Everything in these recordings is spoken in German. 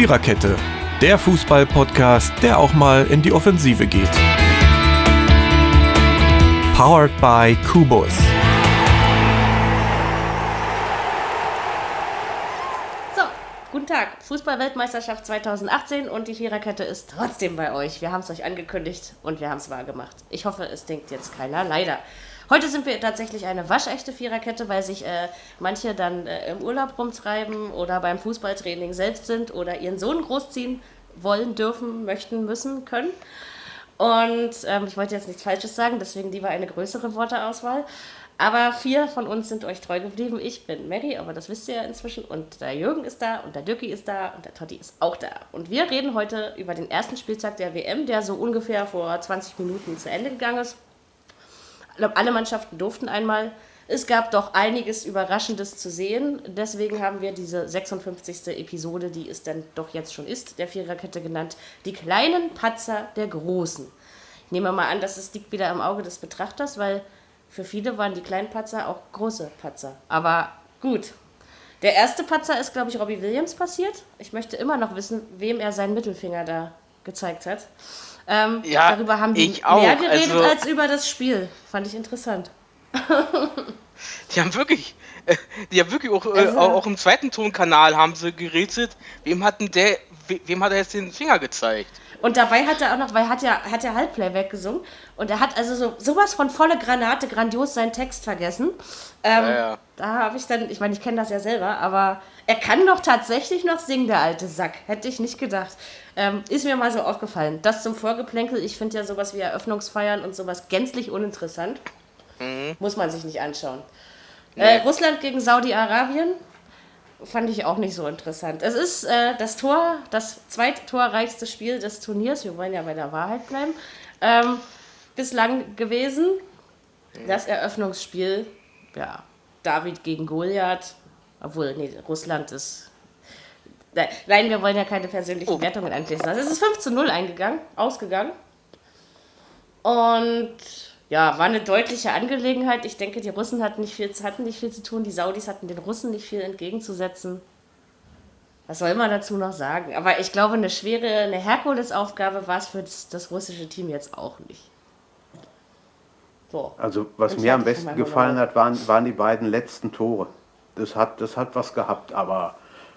Viererkette, der Fußball-Podcast, der auch mal in die Offensive geht. Powered by Kubus. So, guten Tag. Fußball-Weltmeisterschaft 2018 und die Viererkette ist trotzdem bei euch. Wir haben es euch angekündigt und wir haben es wahr gemacht. Ich hoffe, es denkt jetzt keiner. Leider. Heute sind wir tatsächlich eine waschechte Viererkette, weil sich äh, manche dann äh, im Urlaub rumtreiben oder beim Fußballtraining selbst sind oder ihren Sohn großziehen wollen, dürfen, möchten, müssen, können. Und ähm, ich wollte jetzt nichts Falsches sagen, deswegen lieber eine größere Worteauswahl. Aber vier von uns sind euch treu geblieben. Ich bin Mary, aber das wisst ihr ja inzwischen. Und der Jürgen ist da und der Dirki ist da und der Totti ist auch da. Und wir reden heute über den ersten Spieltag der WM, der so ungefähr vor 20 Minuten zu Ende gegangen ist glaube, alle Mannschaften durften einmal. Es gab doch einiges Überraschendes zu sehen. Deswegen haben wir diese 56. Episode, die es dann doch jetzt schon ist, der Viererkette genannt, die kleinen Patzer der Großen. Ich nehme mal an, dass es liegt wieder im Auge des Betrachters, weil für viele waren die kleinen Patzer auch große Patzer. Aber gut. Der erste Patzer ist, glaube ich, Robbie Williams passiert. Ich möchte immer noch wissen, wem er seinen Mittelfinger da gezeigt hat. Ähm, ja, darüber haben die mehr geredet also, als über das Spiel. Fand ich interessant. die haben wirklich, die haben wirklich auch, äh, also, auch im zweiten Tonkanal haben sie gerätselt, wem hat denn der, wem hat er jetzt den Finger gezeigt? Und dabei hat er auch noch, weil er hat ja, hat ja Halbplayback gesungen und er hat also so sowas von volle Granate, grandios seinen Text vergessen. Ähm, ja, ja. Da habe ich dann, ich meine, ich kenne das ja selber, aber er kann doch tatsächlich noch singen, der alte Sack. Hätte ich nicht gedacht. Ähm, ist mir mal so aufgefallen. Das zum Vorgeplänkel. Ich finde ja sowas wie Eröffnungsfeiern und sowas gänzlich uninteressant. Mhm. Muss man sich nicht anschauen. Nee. Äh, Russland gegen Saudi-Arabien fand ich auch nicht so interessant. Es ist äh, das Tor, das zweittorreichste Spiel des Turniers. Wir wollen ja bei der Wahrheit bleiben. Ähm, bislang gewesen. Das Eröffnungsspiel, ja, David gegen Goliath. Obwohl, nee, Russland ist. Nein, wir wollen ja keine persönlichen oh. Wertungen anschließen. Also es ist 5 zu 0 eingegangen, ausgegangen. Und ja, war eine deutliche Angelegenheit. Ich denke, die Russen hatten nicht, viel, hatten nicht viel zu tun, die Saudis hatten den Russen nicht viel entgegenzusetzen. Was soll man dazu noch sagen? Aber ich glaube, eine schwere, eine Herkulesaufgabe war es für das, das, russische Team jetzt auch nicht. So. Also, was Und mir am besten gefallen hat, waren, waren die beiden letzten Tore. Das hat, das hat was gehabt, aber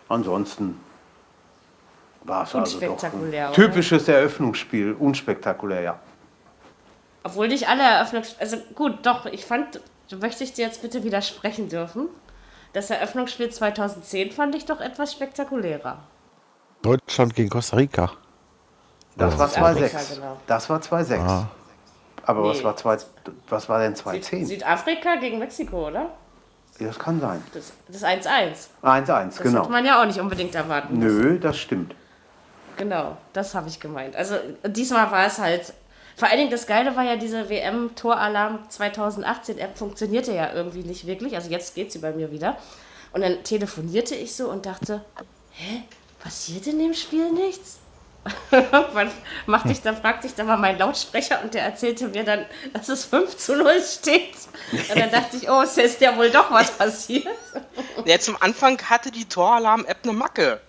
ansonsten war es also doch ein typisches Eröffnungsspiel, unspektakulär, ja. Obwohl nicht alle Eröffnungsspiele. Also gut, doch, ich fand, möchte ich dir jetzt bitte widersprechen dürfen. Das Eröffnungsspiel 2010 fand ich doch etwas spektakulärer. Deutschland gegen Costa Rica. Das war 2-6. Genau. Das war 2-6. Aber nee. was, war 2, was war denn 2-10? Südafrika gegen Mexiko, oder? Ja, das kann sein. Das 1-1. 1-1, genau. Das man ja auch nicht unbedingt erwarten Nö, müssen. das stimmt. Genau, das habe ich gemeint. Also diesmal war es halt vor allen Dingen das Geile war ja diese WM-Toralarm 2018-App funktionierte ja irgendwie nicht wirklich. Also jetzt geht sie bei mir wieder. Und dann telefonierte ich so und dachte, hä, passiert in dem Spiel nichts? Irgendwann machte ich, dann fragte ich da mal meinen Lautsprecher und der erzählte mir dann, dass es 5 zu 0 steht. Und dann dachte ich, oh, es ist ja wohl doch was passiert. Ja, zum Anfang hatte die Toralarm-App eine Macke.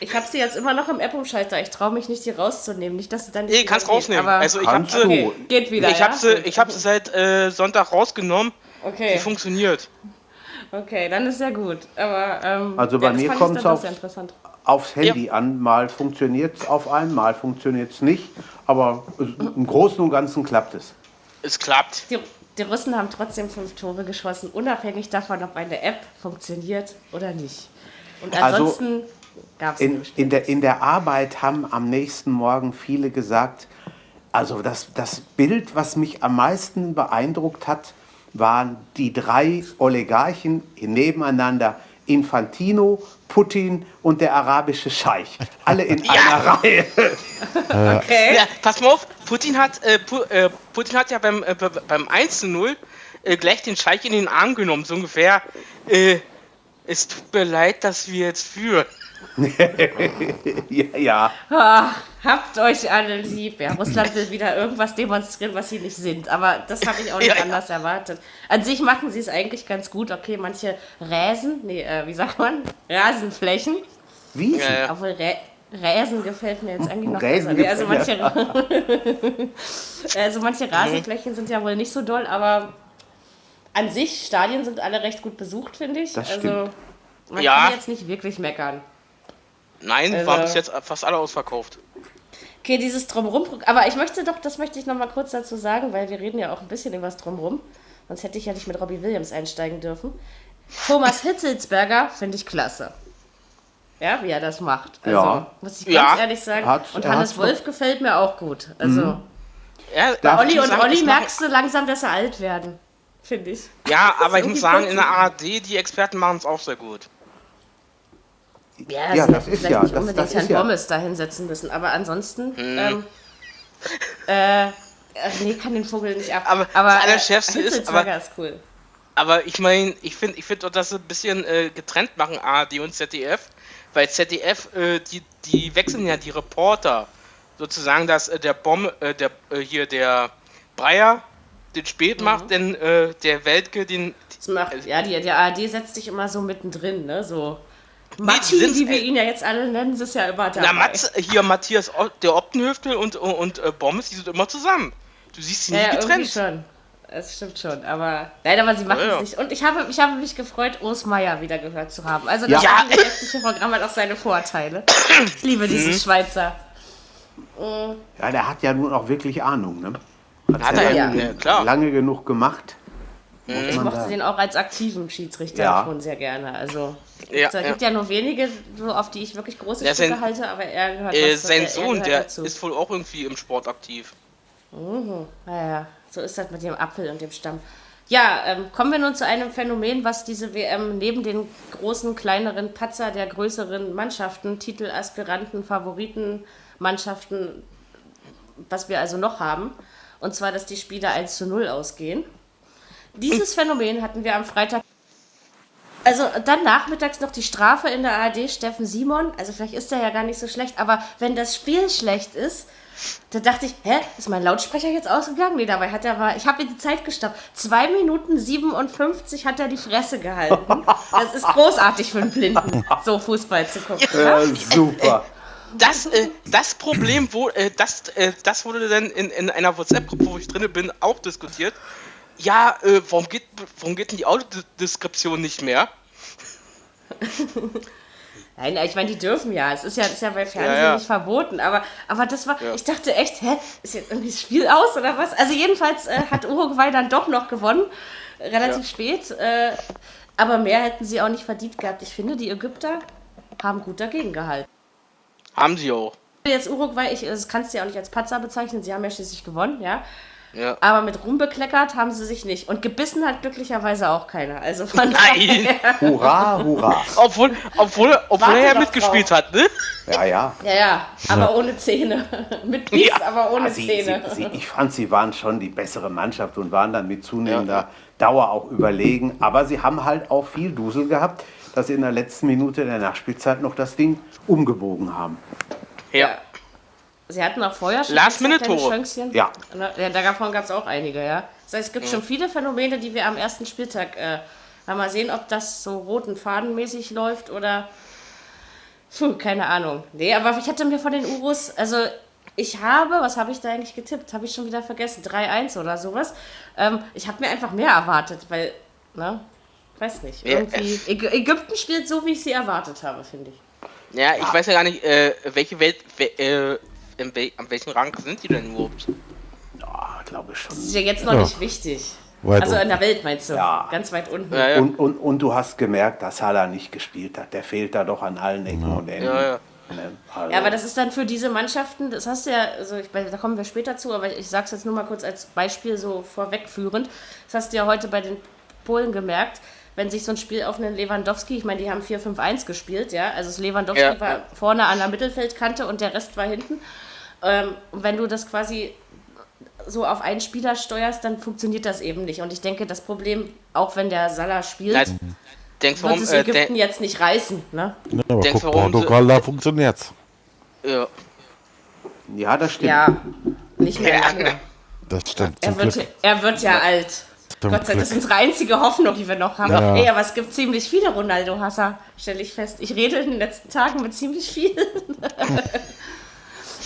Ich habe sie jetzt immer noch im App-Umschalter. Ich traue mich nicht, die rauszunehmen. Nicht, dass sie dann nicht. Nee, kannst rausnehmen. Aber also ich habe sie. Okay, geht wieder. Ich ja? habe sie, ich hab sie seit äh, Sonntag rausgenommen. Okay. Die funktioniert. Okay, dann ist ja gut. Aber ähm, also bei ja, mir kommt es auf, aufs Handy ja. an. Mal funktioniert es auf einen, mal funktioniert es nicht. Aber im Großen und Ganzen klappt es. Es klappt. Die, die Russen haben trotzdem fünf Tore geschossen, unabhängig davon, ob eine App funktioniert oder nicht. Und also ansonsten also, Gab's in, in, der, in der Arbeit haben am nächsten Morgen viele gesagt, also das, das Bild, was mich am meisten beeindruckt hat, waren die drei Oligarchen nebeneinander. Infantino, Putin und der arabische Scheich. Alle in ja. einer Reihe. okay. Ja, pass mal auf, Putin hat, äh, äh Putin hat ja beim, äh, beim 1-0 äh, gleich den Scheich in den Arm genommen, so ungefähr. Äh, es tut mir leid, dass wir jetzt führen. ja. ja. Ach, habt euch alle lieb. Ja, Russland will wieder irgendwas demonstrieren, was sie nicht sind. Aber das habe ich auch nicht ja, anders ja. erwartet. An sich machen sie es eigentlich ganz gut. Okay, manche Räsen, nee, äh, wie sagt man? Rasenflächen. Wie? Ja, Obwohl, Rä Räsen gefällt mir jetzt eigentlich noch Räsen besser. Also manche, also manche Rasenflächen sind ja wohl nicht so doll, aber an sich, Stadien sind alle recht gut besucht, finde ich. Das also stimmt. man Ja. kann jetzt nicht wirklich meckern. Nein, Also- waren bis jetzt fast alle ausverkauft. Okay, dieses Drumrum. Aber ich möchte doch, das möchte ich noch mal kurz dazu sagen, weil wir reden ja auch ein bisschen über das Drumrum. Sonst hätte ich ja nicht mit Robbie Williams einsteigen dürfen. Thomas Hitzelsberger finde ich klasse. Ja, wie er das macht. Also, Ja. muss ich ganz Ja. ehrlich sagen. Hat- und Hannes Wolf gefällt mir auch gut. Also, Ja, Darf Olli und sagen, Olli merkst du langsam, dass sie alt werden. Finde ich. Ja, aber ich muss sagen, in der ARD, die Experten machen es auch sehr gut. Ja, Ja, sie das ist vielleicht ja- nicht das- unbedingt das ist Herrn ja- Bommes da hinsetzen müssen. Aber ansonsten. Hm. Ähm, äh, ach nee, kann den Vogel nicht ab. Aber aber das Allerschärfste ist, Hitzelsberger aber- ist cool. Aber ich meine, ich finde ich find doch, dass sie ein bisschen äh, getrennt machen, ARD und ZDF. Weil ZDF, äh, die, die wechseln ja die Reporter. Sozusagen, dass äh, der Bomb, äh, der, äh, hier der Breyer den Spät Mhm. macht, denn äh, der Weltke den. Das macht, ja, die, der ARD setzt sich immer so mittendrin, ne? So. Matti, die sind- wie wir ihn ja jetzt alle nennen, ist ja immer dabei. Na, Mats, hier Matthias, der Optenhöftel und, und äh, Bommes, die sind immer zusammen. Du siehst sie ja, nie getrennt. schon. Das stimmt schon, aber nein, aber sie machen Ja, es ja. nicht. Und ich habe, ich habe mich gefreut, Urs Meier wieder gehört zu haben. Also das Ja. öffentliche Programm hat auch seine Vorteile. Ich liebe diesen Mhm. Schweizer. Ja, der hat ja nun auch wirklich Ahnung, ne? Hat er ja, Ja. ja, klar. lange genug gemacht. Muss Ich mochte da- den auch als aktiven Schiedsrichter Ja. schon sehr gerne. Also Ja, es gibt ja nur wenige, so auf die ich wirklich große Ja, Stücke sein- halte, aber er gehört Äh, was- sein Sohn, der dazu. ist wohl auch irgendwie im Sport aktiv. Naja, so ist das mit dem Apfel und dem Stamm. Ja, ähm, kommen wir nun zu einem Phänomen, was diese WM neben den großen, kleineren Patzer der größeren Mannschaften, Titelaspiranten, Favoritenmannschaften, was wir also noch haben. Und zwar, dass die Spiele 1 zu 0 ausgehen. Dieses Phänomen hatten wir am Freitag. Also dann nachmittags noch die Strafe in der ARD, Steffen Simon. Also vielleicht ist er ja gar nicht so schlecht, aber wenn das Spiel schlecht ist, da dachte ich, hä, ist mein Lautsprecher jetzt ausgegangen? Nee, dabei hat er war, ich habe mir die Zeit gestoppt. 2 Minuten 57 hat er die Fresse gehalten. Das ist großartig für einen Blinden, so Fußball zu gucken. Ja, super. Das, äh, das Problem, wo, äh, das, äh, das wurde dann in, in einer WhatsApp-Gruppe, wo ich drin bin, auch diskutiert. Ja, äh, warum, geht, warum geht denn die Audiodeskription nicht mehr? Nein, ich meine, die dürfen ja. Es ist ja, ist ja bei Fernsehen Ja, ja. nicht verboten. Aber, aber das war, Ja. ich dachte echt, hä, ist jetzt irgendwie das Spiel aus oder was? Also jedenfalls äh, hat Uruguay dann doch noch gewonnen, relativ spät. Äh, aber mehr hätten sie auch nicht verdient gehabt. Ich finde, die Ägypter haben gut dagegen gehalten. Haben sie auch. Jetzt Uruguay, ich, das kannst du ja auch nicht als Patzer bezeichnen, sie haben ja schließlich gewonnen, ja. Ja. Aber mit Ruhm bekleckert haben sie sich nicht. Und gebissen hat glücklicherweise auch keiner. Also von Nein! Hurra, hurra. Obwohl, obwohl, obwohl er ja mitgespielt drauf. hat, ne? Ja, ja. Ja, ja, aber ohne Zähne. mit Biss, Ja. aber ohne Sie, Zähne. sie, sie, ich fand, sie waren schon die bessere Mannschaft und waren dann mit zunehmender Dauer auch überlegen. Aber sie haben halt auch viel Dusel gehabt, dass sie in der letzten Minute der Nachspielzeit noch das Ding umgebogen haben. Ja. Sie hatten auch vorher schon Last-Minute-Tore. Ja. Ja, davon gab es auch einige, ja. Das heißt, es gibt schon viele Phänomene, die wir am ersten Spieltag äh, mal sehen, ob das so roten Fadenmäßig läuft oder. Puh, keine Ahnung. Nee, aber ich hatte mir von den Urus, also ich habe, was habe ich da eigentlich getippt? Habe ich schon wieder vergessen, 3-1 oder sowas. Ähm, ich habe mir einfach mehr erwartet, weil, ne? Weiß nicht. Irgendwie. Ägy- Ägypten spielt so, wie ich sie erwartet habe, finde ich. Ja, ich weiß ja gar nicht, äh, welche Welt, we, äh, an welchem Rang sind die denn überhaupt? Ja, glaube ich Das schon. ist ja jetzt noch Ja. nicht wichtig. Weit also in unten. der Welt meinst du? Ja. Ganz weit unten. Ja, ja. Und, und, und du hast gemerkt, dass Salah nicht gespielt hat. Der fehlt da doch an allen Ecken und Enden. Ja, ja. Also, Ja, aber das ist dann für diese Mannschaften, das hast du ja, also ich, da kommen wir später zu, aber ich sag's jetzt nur mal kurz als Beispiel so vorwegführend. Das hast du ja heute bei den Polen gemerkt, wenn sich so ein Spiel auf einen Lewandowski, ich meine, die haben 4-5-1 gespielt, ja, also das Lewandowski Ja, war vorne an der Mittelfeldkante und der Rest war hinten. Ähm, und wenn du das quasi so auf einen Spieler steuerst, dann funktioniert das eben nicht. Und ich denke, das Problem, auch wenn der Salah spielt, Na, denkst du, wird warum, es äh, Ägypten denk, jetzt nicht reißen, ne? Ja, aber Denkst guck, du, warum Portugal, da funktioniert's. ja. ja, das stimmt. Ja, nicht mehr lange. Das stimmt. Er Zum wird, er wird ja alt. Gott sei Dank, das ist unsere einzige Hoffnung, die wir noch haben. Ja. Ey, aber es gibt ziemlich viele Ronaldo-Hasser, stelle ich fest. Ich rede in den letzten Tagen mit ziemlich vielen.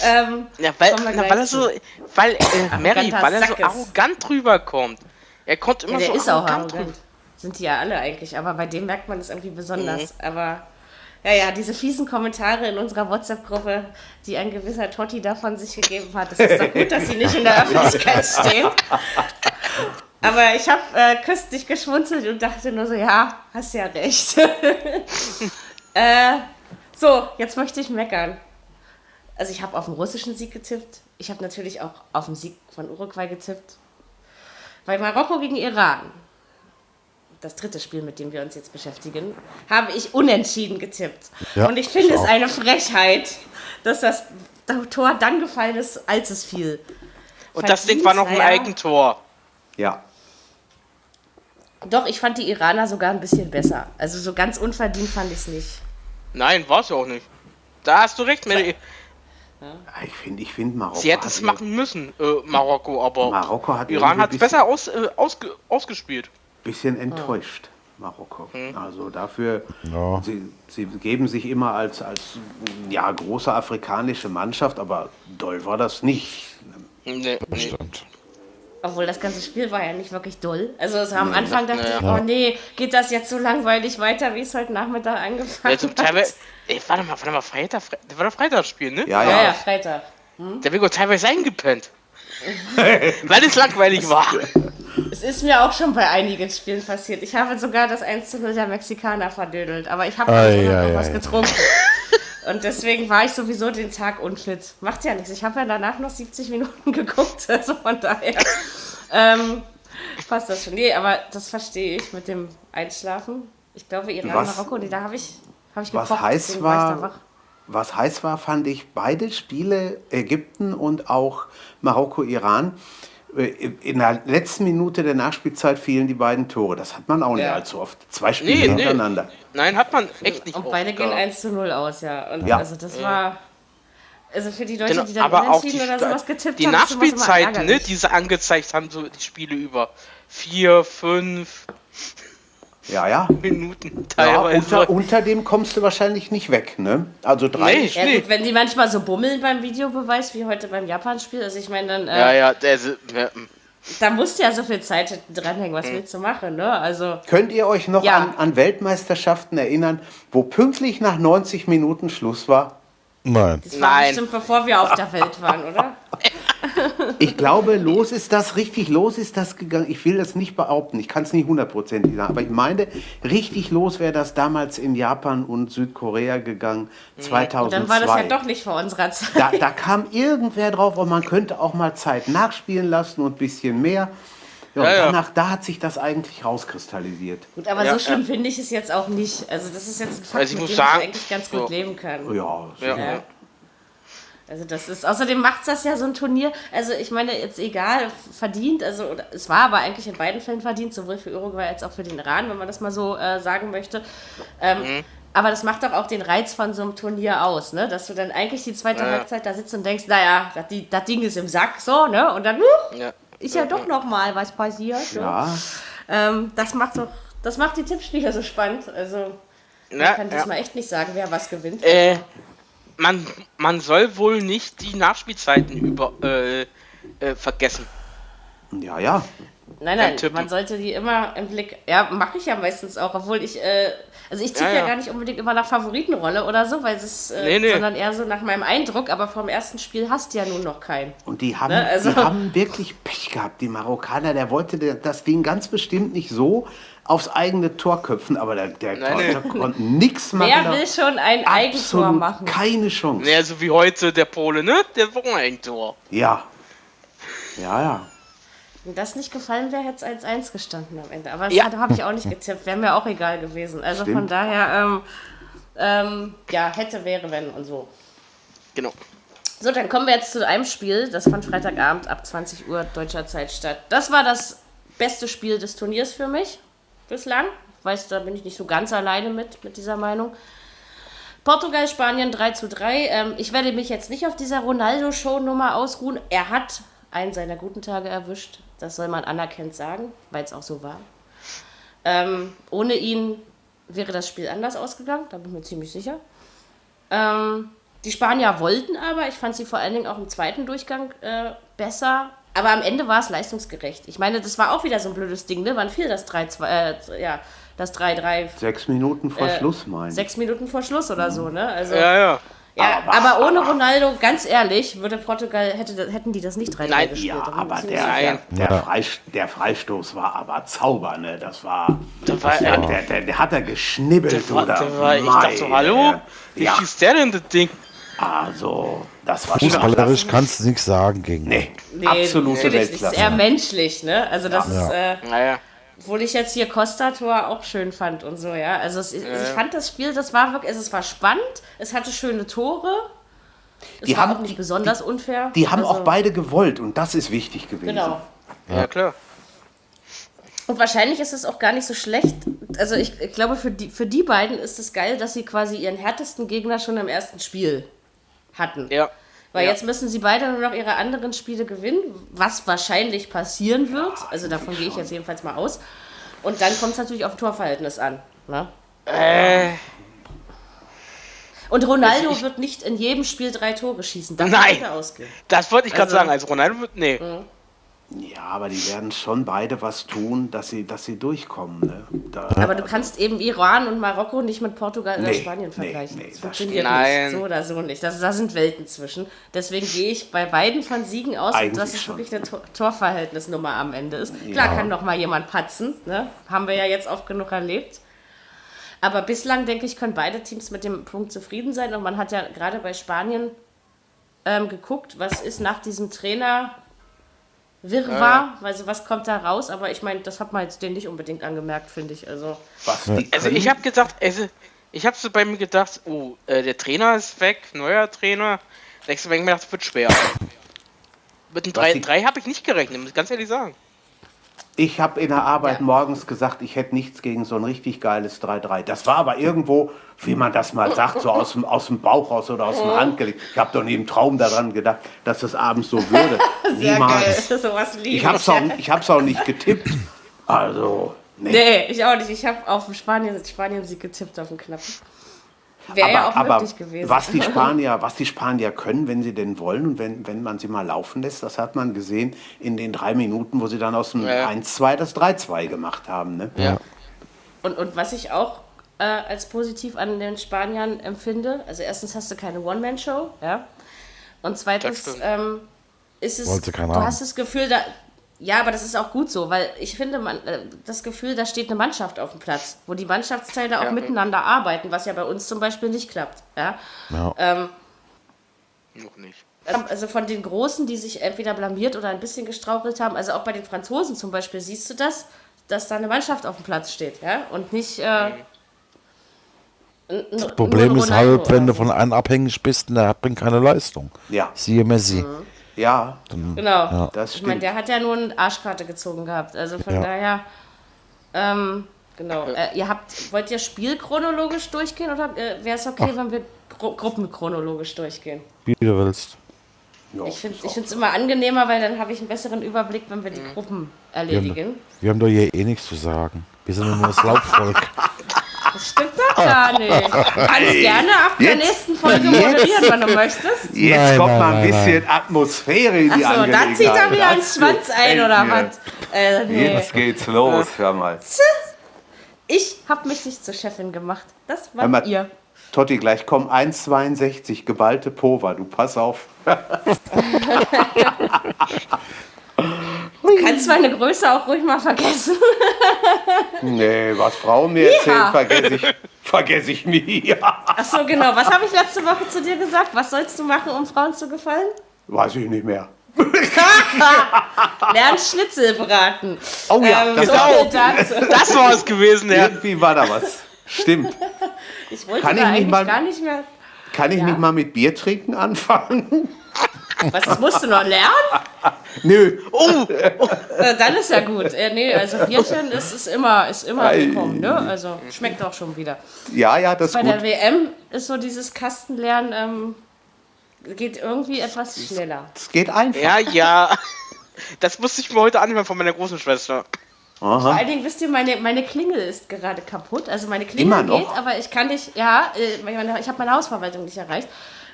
ähm, ja, weil, na, weil er so, weil, äh, Mary, weil er so arrogant rüberkommt. Er kommt immer ja, der so ist arrogant, auch arrogant. Sind die ja alle eigentlich, aber bei dem merkt man es irgendwie besonders. Mhm. Aber ja, ja, diese fiesen Kommentare in unserer WhatsApp-Gruppe, die ein gewisser Totti davon sich gegeben hat. Es ist doch gut, dass sie nicht in der Öffentlichkeit stehen. Aber ich habe äh, köstlich geschmunzelt und dachte nur so, ja, hast ja recht. äh, so, jetzt möchte ich meckern. Also ich habe auf den russischen Sieg getippt. Ich habe natürlich auch auf den Sieg von Uruguay getippt. Bei Marokko gegen Iran das dritte Spiel, mit dem wir uns jetzt beschäftigen, habe ich unentschieden getippt. Ja, und ich finde es eine Frechheit, dass das Tor dann gefallen ist, als es fiel. Und Verdient, das Ding war noch ein ja. Eigentor. Ja. Doch, ich fand die Iraner sogar ein bisschen besser. Also so ganz unverdient fand ich es nicht. Nein, war es ja auch nicht. Da hast du recht, Mary. Ja. Ich finde, ich finde Marokko. Sie hätte es machen müssen, äh, Marokko, aber Marokko hat Iran hat es besser aus, äh, ausge, ausgespielt bisschen enttäuscht, Marokko. Mhm. Also dafür, ja. sie, sie geben sich immer als, als ja, große afrikanische Mannschaft, aber doll war das nicht. Nee, nee. Stimmt. Obwohl das ganze Spiel war ja nicht wirklich doll. Also so am Anfang dachte ich, oh nee, geht das jetzt so langweilig weiter, wie es heute Nachmittag angefangen ja, zum hat. Ey, warte mal, warte mal, Freitag, das war doch Freitagsspiel, ne? Ja, ja, ja, ja Freitag. Hm? Der wird teilweise eingepennt. Weil es langweilig war. Es ist mir auch schon bei einigen Spielen passiert. Ich habe sogar das 1 zu 0 der Mexikaner verdödelt, aber ich habe ah, ja, noch ja, was ja. getrunken. Und deswegen war ich sowieso den Tag unfit. Macht ja nichts. Ich habe ja danach noch 70 Minuten geguckt, also von daher ähm, passt das schon. Nee, aber das verstehe ich mit dem Einschlafen. Ich glaube, Iran, was, Marokko, nee, da habe ich, hab ich gekocht. Was heiß war, war was heiß war, fand ich beide Spiele, Ägypten und auch Marokko-Iran, äh, in der letzten Minute der Nachspielzeit fielen die beiden Tore. Das hat man auch nicht ja. allzu oft. Zwei Spiele nee, hintereinander. Nee. Nein, hat man echt nicht. Und beide gehen 1 zu 0 aus, ja. Und ja. also das war. Also für die Leute, genau, die dann aber auch die, oder sowas getippt die haben, Nachspielzeiten, ne, die sie angezeigt haben, so die Spiele über. Vier, fünf. Ja, ja. Minuten teilweise. Ja, unter, unter, dem kommst du wahrscheinlich nicht weg, ne? Also drei. Nee, ja, gut, wenn die manchmal so bummeln beim Videobeweis, wie heute beim Japan-Spiel, also ich meine dann. Äh, ja, ja, der, ja. Da musst du ja so viel Zeit dranhängen, was mhm. willst du machen, ne? Also. Könnt ihr euch noch ja. an, an Weltmeisterschaften erinnern, wo pünktlich nach 90 Minuten Schluss war? Nein. Das war Nein. bestimmt, bevor wir auf der Welt waren, oder? Ich glaube, los ist das, richtig los ist das gegangen. Ich will das nicht behaupten, ich kann es nicht hundertprozentig sagen, aber ich meine, richtig los wäre das damals in Japan und Südkorea gegangen, 2002. Und dann war das ja doch nicht vor unserer Zeit. Da, da kam irgendwer drauf und man könnte auch mal Zeit nachspielen lassen und ein bisschen mehr. Ja, ja, danach, da hat sich das eigentlich rauskristallisiert. Gut, aber ja, so schlimm finde ich es jetzt auch nicht. Also das ist jetzt ein Fakt, also ich mit dem sagen, ich eigentlich ganz gut leben kann. Ja, ja. Also das ist, außerdem macht es das ja so ein Turnier, also ich meine jetzt egal, verdient, also es war aber eigentlich in beiden Fällen verdient, sowohl für Uruguay als auch für den Iran, wenn man das mal so äh, sagen möchte. Ähm, mhm. Aber das macht doch auch den Reiz von so einem Turnier aus, ne? Dass du dann eigentlich die zweite ja. Halbzeit da sitzt und denkst, naja, das, Ding ist im Sack, so, ne? Und dann, huch, ja. ist ja, ja doch noch mal was passiert. Ja. Ähm, das macht doch, das macht die Tippspiele so spannend. Also man kann diesmal echt nicht sagen, wer was gewinnt. Äh, man, man soll wohl nicht die Nachspielzeiten über äh, äh, vergessen. Ja, ja. Nein, nein, man sollte die immer im Blick. Ja, mache ich ja meistens auch, obwohl ich. Äh, also ich ziehe ja, ja. ja, gar nicht unbedingt immer nach Favoritenrolle oder so, weil es äh, nee, nee. sondern eher so nach meinem Eindruck, aber vom ersten Spiel hast du ja nun noch keinen. Und die haben, ne? also, die haben wirklich Pech gehabt, die Marokkaner. Der wollte das Ding ganz bestimmt nicht so aufs eigene Tor köpfen, aber der, der Torhüter konnte nichts machen. Wer will schon ein Eigentor machen? Keine Chance. Nee, so wie heute der Pole, ne? Der war ein Eigentor. Ja. Ja, ja. Wenn das nicht gefallen wäre, hätte es 1-1 gestanden am Ende. Aber das ja. habe ich auch nicht getippt. Wäre mir auch egal gewesen. Also Stimmt. von daher, ähm, ähm, ja, hätte, wäre, wenn und so. Genau. So, dann kommen wir jetzt zu einem Spiel, das fand Freitagabend ab 20 Uhr deutscher Zeit statt. Das war das beste Spiel des Turniers für mich bislang. Ich weiß, da bin ich nicht so ganz alleine mit, mit dieser Meinung. Portugal, Spanien 3 zu 3. Ähm, ich werde mich jetzt nicht auf dieser Ronaldo-Show-Nummer ausruhen. Er hat einen seiner guten Tage erwischt. Das soll man anerkennt sagen, weil es auch so war. Ähm, ohne ihn wäre das Spiel anders ausgegangen, da bin ich mir ziemlich sicher. Ähm, die Spanier wollten aber, ich fand sie vor allen Dingen auch im zweiten Durchgang äh, besser. Aber am Ende war es leistungsgerecht. Ich meine, das war auch wieder so ein blödes Ding, ne? Wann fiel das 3-2, äh, ja, das 3-3? Sechs Minuten vor Äh, Schluss, mein ich. Sechs Minuten vor Schluss oder so, ne? Also, Ja, ja. ja, Aber- aber, ohne Ronaldo, ganz ehrlich, würde Portugal, hätte, hätten die das nicht 3-3 Nein, gespielt. Ja, aber der, der, der, Ja. Freist- der Freistoß war aber Zauber, ne? Das war. Da war das, er- der, der, der hat er geschnibbelt, Der war, oder? der war, ich dachte so, Meine, hallo? Wie Ja, schießt der denn das Ding? Also, das war Fußballerisch kannst du nichts sagen gegen. Nee, Nee, absolute. Das ist eher Weltklasse. menschlich, ne? Also das Ja. ist, äh, Naja. obwohl ich jetzt hier Costa-Tor auch schön fand und so, ja. Also es, ich fand das Spiel, das war wirklich, es war spannend, es hatte schöne Tore. Es Die war haben- auch nicht besonders unfair. Die haben also, auch beide gewollt und das ist wichtig gewesen. Genau. Ja, klar. Und wahrscheinlich ist es auch gar nicht so schlecht. Also ich, ich glaube, für die, für die beiden ist es geil, dass sie quasi ihren härtesten Gegner schon im ersten Spiel hatten. Ja. Weil Ja. jetzt müssen sie beide nur noch ihre anderen Spiele gewinnen, was wahrscheinlich passieren wird. Also davon gehe ich jetzt jedenfalls mal aus. Und dann kommt es natürlich auf Torverhältnis an. Ne? Äh, Und Ronaldo wird nicht in jedem Spiel drei Tore schießen. Davon Nein. das wollte ich gerade Also- sagen. Also Ronaldo wird. Nee. Ja, aber die werden schon beide was tun, dass sie, dass sie durchkommen. Ne? Da, Aber du kannst eben Iran und Marokko nicht mit Portugal oder Nee, Spanien nee, vergleichen. nee, das das funktioniert nicht. So oder so nicht. Das, da sind Welten zwischen. Deswegen gehe ich bei beiden von Siegen aus, Eigentlich dass es wirklich eine Tor Torverhältnisnummer am Ende ist. Klar kann noch mal jemand patzen. Ne? Haben wir ja jetzt oft genug erlebt. Aber bislang, denke ich, können beide Teams mit dem Punkt zufrieden sein. Und man hat ja gerade bei Spanien ähm, geguckt, was ist nach diesem Trainer Wirrwarr, also was kommt da raus, aber ich meine, das hat man jetzt den nicht unbedingt angemerkt, finde ich. Also Also ich habe gedacht, also ich habe so bei mir gedacht, oh, äh, der Trainer ist weg, neuer Trainer. Nächste Mal gedacht, das wird schwer. Mit einem Was 3, die- 3 habe ich nicht gerechnet, muss ich ganz ehrlich sagen. Ich habe in der Arbeit Ja. morgens gesagt, ich hätte nichts gegen so ein richtig geiles 3-3. Das war aber irgendwo, wie man das mal sagt, so aus dem, aus dem Bauch raus oder aus dem Handgelenk. Ich habe doch nie im Traum daran gedacht, dass das abends so würde. Niemals. geil, sowas liebe Ich habe es auch, ich hab's auch nicht getippt. Also, nee. Nee, ich auch nicht. Ich habe auf den Spanien, Spanien-Sieg getippt auf den Knappen. Wäre ja auch aber möglich gewesen. was die Spanier, was die Spanier können, wenn sie denn wollen und wenn, wenn man sie mal laufen lässt, das hat man gesehen in den drei Minuten, wo sie dann aus dem Ja. 1-2 das 3-2 gemacht haben. Ne? Ja. Und, und was ich auch äh, als positiv an den Spaniern empfinde, also erstens hast du keine One-Man-Show, ja. Und zweitens ähm, ist es, du haben. hast das Gefühl, da, ja, aber das ist auch gut so, weil ich finde, man, äh, das Gefühl, da steht eine Mannschaft auf dem Platz, wo die Mannschaftsteile auch Ja. miteinander arbeiten, was ja bei uns zum Beispiel nicht klappt, ja. Ja. Ähm, Noch nicht. Also von den Großen, die sich entweder blamiert oder ein bisschen gestrauchelt haben, also auch bei den Franzosen zum Beispiel, siehst du das, dass da eine Mannschaft auf dem Platz steht, ja? Und nicht. Äh, Das Problem ist halt, wenn du von einem abhängig bist, der bringt keine Leistung. Ja. Siehe Messi. Ja, Genau. das Ich meine, der hat ja nur eine Arschkarte gezogen gehabt. Also von Ja. daher. Ähm, genau. Äh, ihr habt, wollt ihr Spielchronologisch durchgehen oder äh, wäre es okay, wenn wir Gru gruppenchronologisch durchgehen? Wie du willst. Ja, Ich finde es immer angenehmer, weil dann habe ich einen besseren Überblick, wenn wir die Gruppen Wir haben, erledigen. wir haben doch hier eh nichts zu sagen. Wir sind nur das Laufvolk. Das stimmt doch gar nicht. Du kannst gerne ab der Jetzt- nächsten Folge jetzt- moderieren, wenn du möchtest. Jetzt Nein, kommt nein, mal ein nein, bisschen Atmosphäre in die Achso, dann zieht er wieder einen Schwanz ein oder was? Äh, nee. Jetzt geht's los, hör mal. Ich habe mich nicht zur Chefin gemacht. Das mal, wart ihr. Totti, gleich kommen 1,62 geballte Pova. Du pass auf. Du kannst meine Größe auch ruhig mal vergessen. Nee, was Frauen mir erzählen, Ja. vergesse ich, vergess ich nie. Achso, genau. Was habe ich letzte Woche zu dir gesagt? Was sollst du machen, um Frauen zu gefallen? Weiß ich nicht mehr. Lern Schnitzel braten. Oh ja, ähm, das so. Das war es gewesen, ja. Irgendwie war da was. Stimmt. Ich wollte Kann da ich nicht eigentlich mal- gar nicht mehr. Kann ich Ja. nicht mal mit Bier trinken anfangen? Was, das musst du noch lernen? Nö. Oh, Äh, dann ist ja gut. Äh, nee, also Bierchen ist, ist immer, ist immer willkommen, ne? Also schmeckt auch schon wieder. Ja, ja, das ist Bei der gut. WM ist so dieses Kastenlernen, ähm, geht irgendwie etwas schneller. Es geht einfach. ja, ja. Das musste ich mir heute anhören von meiner großen Schwester. Aha. Vor allen Dingen, wisst ihr, meine, meine Klingel ist gerade kaputt. Also meine Klingel geht, aber ich kann nicht, ja, äh, ich habe meine Hausverwaltung nicht erreicht.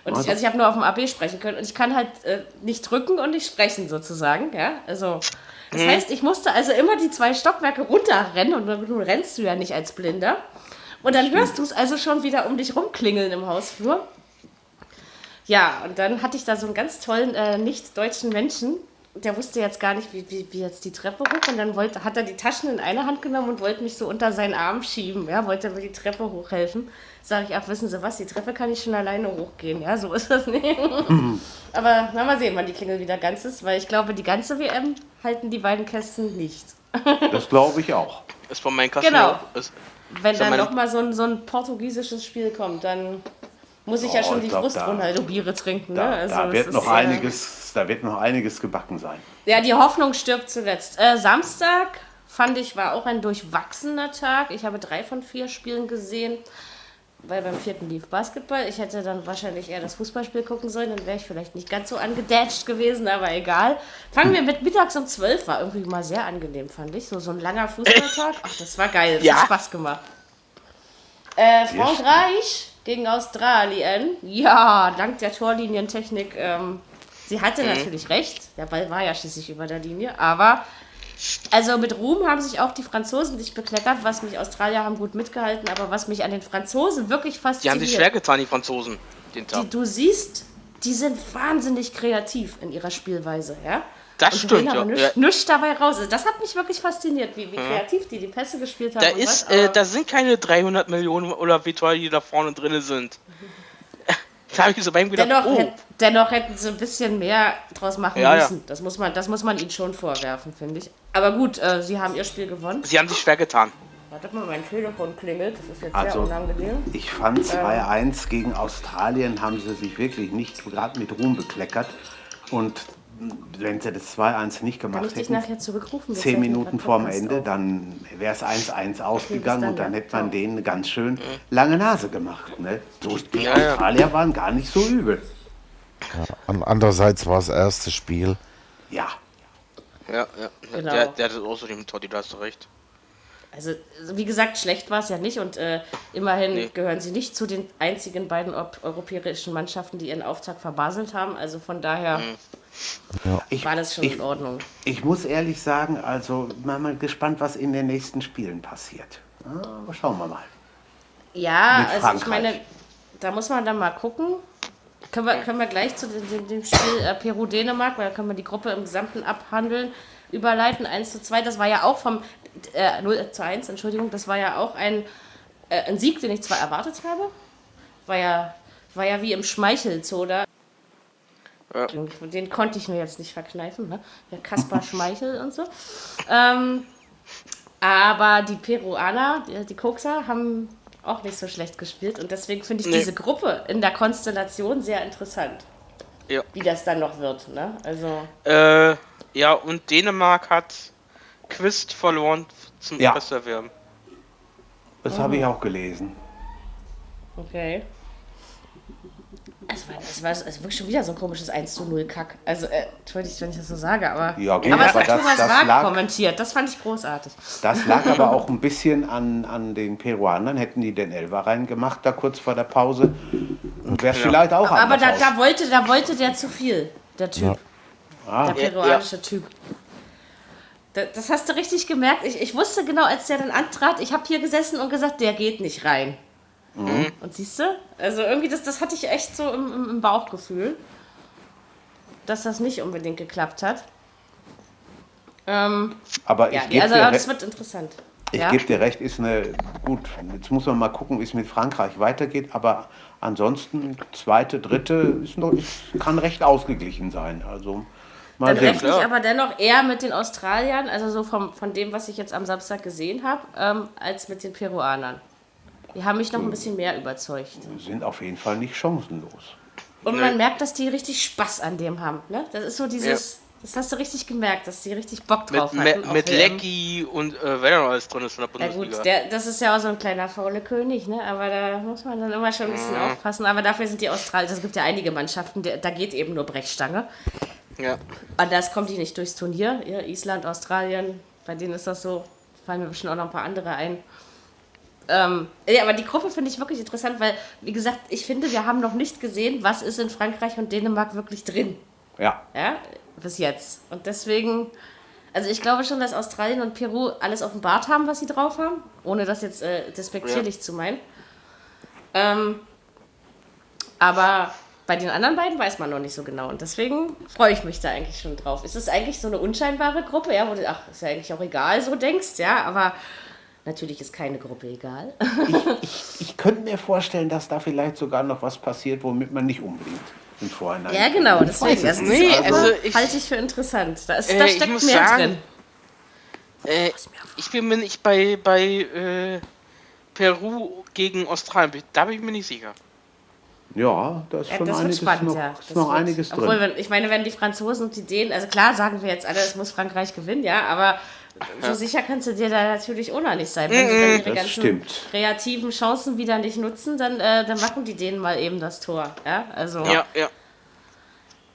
Und ich, also ich habe nur auf dem AB sprechen können und ich kann halt äh, nicht drücken und nicht sprechen sozusagen, ja. Also das mhm. heißt, ich musste also immer die zwei Stockwerke runterrennen und du rennst du ja nicht als Blinder. Und dann hörst du es also schon wieder um dich rumklingeln im Hausflur. Ja, und dann hatte ich da so einen ganz tollen äh, nicht-deutschen Menschen, der wusste jetzt gar nicht, wie, wie, wie jetzt die Treppe hoch. Und dann wollte, hat er die Taschen in eine Hand genommen und wollte mich so unter seinen Arm schieben. Ja, wollte mir die Treppe hochhelfen. Sag ich, ach, wissen Sie was, die Treppe kann ich schon alleine hochgehen. Ja, so ist das nicht. Aber na, mal sehen, wann die Klingel wieder ganz ist, weil ich glaube, die ganze WM halten die beiden Kästen nicht. das glaube ich auch. Ist von meinen Kasten genau. Ist, Wenn dann nochmal so ein, so ein portugiesisches Spiel kommt, dann muss ich oh, ja schon die Frust-Ronaldo-Biere trinken. Da, ne? also, da wird noch einiges, da wird noch einiges gebacken sein. Ja, die Hoffnung stirbt zuletzt. Äh, Samstag fand ich war auch ein durchwachsener Tag. Ich habe drei von vier Spielen gesehen, weil beim vierten lief Basketball. Ich hätte dann wahrscheinlich eher das Fußballspiel gucken sollen, dann wäre ich vielleicht nicht ganz so angedatscht gewesen, aber egal. Fangen wir mit mittags um 12 war irgendwie mal sehr angenehm, fand ich. So, so ein langer Fußballtag. Ach, das war geil. Das ja. hat Spaß gemacht. Äh, Frankreich gegen Australien. Ja, dank der Torlinientechnik. Ähm, sie hatte mhm. natürlich recht. Der Ball war ja schließlich über der Linie. Aber also mit Ruhm haben sich auch die Franzosen nicht bekleckert, was mich Australier haben gut mitgehalten, aber was mich an den Franzosen wirklich fasziniert. Die haben sich schwer getan, die Franzosen, den Tag. Die, du siehst, die sind wahnsinnig kreativ in ihrer Spielweise, ja. Das und stimmt, ja. Nichts, nichts dabei raus. Also das hat mich wirklich fasziniert, wie, wie mhm. kreativ die die Pässe gespielt haben. Da, ist, was, äh, da sind keine 300 Millionen oder wie teuer die da vorne drin sind. da habe ich so beim gedacht, dennoch, oh. hätt, dennoch hätten sie ein bisschen mehr draus machen ja, müssen. Ja. Das, muss man, das muss man ihnen schon vorwerfen, finde ich. Aber gut, äh, sie haben ihr Spiel gewonnen. Sie haben sich schwer getan. Warte mal, mein Telefon klingelt. Das ist jetzt also, sehr unangenehm. Ich fand 2-1 ähm. gegen Australien haben sie sich wirklich nicht gerade mit Ruhm bekleckert. Und wenn sie das 2-1 nicht gemacht hätten, nachher zurückrufen, zehn Minuten vorm Ende, dann wäre es 1-1 ausgegangen und dann hätte man denen eine ganz schön lange Nase gemacht. Ne? So, die ja, Australier waren gar nicht so übel. Ja, andererseits war es das erste Spiel. Ja. Ja, ja. Genau. Der, der hat es außerdem Totti, da hast du recht. Also, wie gesagt, schlecht war es ja nicht und äh, immerhin nee. gehören sie nicht zu den einzigen beiden europäischen Mannschaften, die ihren Auftakt verbaselt haben. Also von daher. Mhm. Ich, war das schon ich, in Ordnung. Ich muss ehrlich sagen, also mal gespannt, was in den nächsten Spielen passiert. Ja, schauen wir mal. Ja, also ich meine, da muss man dann mal gucken. Können wir, können wir gleich zu dem, dem Spiel äh, Peru-Dänemark, weil da können wir die Gruppe im Gesamten abhandeln, überleiten. 1 zu 2, das war ja auch vom äh, 0 zu 1, Entschuldigung, das war ja auch ein, äh, ein Sieg, den ich zwar erwartet habe. War ja, war ja wie im Schmeichelzoo da. Ja. Den konnte ich mir jetzt nicht verkneifen, ne? Der Kaspar Schmeichel und so. Ähm, aber die Peruaner, die, die Kokser, haben auch nicht so schlecht gespielt und deswegen finde ich nee. diese Gruppe in der Konstellation sehr interessant. Ja. Wie das dann noch wird, ne? Also. Äh, ja, und Dänemark hat Quist verloren zum ja. Reservieren. Das oh. habe ich auch gelesen. Okay. Es war, es war, es war schon wieder so ein komisches 1 zu 0 Kack. Also, äh, entschuldigt, wenn ich das so sage, aber. Ja, gut, aber, aber es hat Thomas das Wag kommentiert. Das fand ich großartig. Das lag aber auch ein bisschen an, an den Peruanern. Hätten die den Elfer reingemacht, da kurz vor der Pause. Wäre es ja. vielleicht auch Aber, aber da, da, wollte, da wollte der zu viel, der Typ. Ja. Ah. Der peruanische ja. Typ. Das hast du richtig gemerkt. Ich, ich wusste genau, als der dann antrat, ich habe hier gesessen und gesagt, der geht nicht rein. Mhm. Und siehst du? Also irgendwie, das, das hatte ich echt so im, im Bauchgefühl, dass das nicht unbedingt geklappt hat. Ähm, Aber ich ja, gebe also, dir das wird interessant. Ich ja? gebe dir recht, ist eine gut. Jetzt muss man mal gucken, wie es mit Frankreich weitergeht. Aber ansonsten zweite, dritte ist noch, ist, kann recht ausgeglichen sein. Also mal Dann rechne ich aber dennoch eher mit den Australiern, also so vom, von dem, was ich jetzt am Samstag gesehen habe, ähm, als mit den Peruanern. Die haben mich noch ein bisschen mehr überzeugt. Sind auf jeden Fall nicht chancenlos. Und man merkt, dass die richtig Spaß an dem haben. Ne? Das ist so dieses. Ja. Das hast du richtig gemerkt, dass die richtig Bock drauf mit, hatten. Mit, Lecky und äh, wer noch alles drin ist von der Bundesliga. Ja gut, der, das ist ja auch so ein kleiner faule König, ne? aber da muss man dann immer schon ein bisschen mhm. aufpassen. Aber dafür sind die Australier, es gibt ja einige Mannschaften, da geht eben nur Brechstange. Ja. Anders kommt die nicht durchs Turnier. Ja, Island, Australien, bei denen ist das so. Fallen mir bestimmt auch noch ein paar andere ein. Ähm, ja, aber die Gruppe finde ich wirklich interessant, weil, wie gesagt, ich finde, wir haben noch nicht gesehen, was ist in Frankreich und Dänemark wirklich drin. Ja. Ja, bis jetzt. Und deswegen, also ich glaube schon, dass Australien und Peru alles offenbart haben, was sie drauf haben, ohne das jetzt äh, despektierlich ja. zu meinen. Ähm, aber bei den anderen beiden weiß man noch nicht so genau und deswegen freue ich mich da eigentlich schon drauf. Ist es eigentlich so eine unscheinbare Gruppe, ja, wo du, ach, ist ja eigentlich auch egal, so denkst, ja, aber natürlich ist keine Gruppe egal. ich, ich, ich könnte mir vorstellen, dass da vielleicht sogar noch was passiert, womit man nicht unbedingt im Vorhinein. Ja, genau, deswegen. Also, nee, also ich, halte ich für interessant. Da, ist, äh, da steckt mehr sagen, drin. Äh, ich bin mir nicht bei, bei äh, Peru gegen Australien, da bin ich mir nicht sicher. Ja, da ist schon einiges, spannend, noch, ja. ist noch wird, einiges drin. Obwohl, wenn, ich meine, wenn die Franzosen und die Dänen, also klar sagen wir jetzt alle, es muss Frankreich gewinnen, ja, aber so ja. sicher kannst du dir da natürlich auch noch nicht sein. Wenn sie dann ihre das ganzen stimmt. kreativen Chancen wieder nicht nutzen, dann, äh, dann machen die denen mal eben das Tor. Ja, also, ja, ja.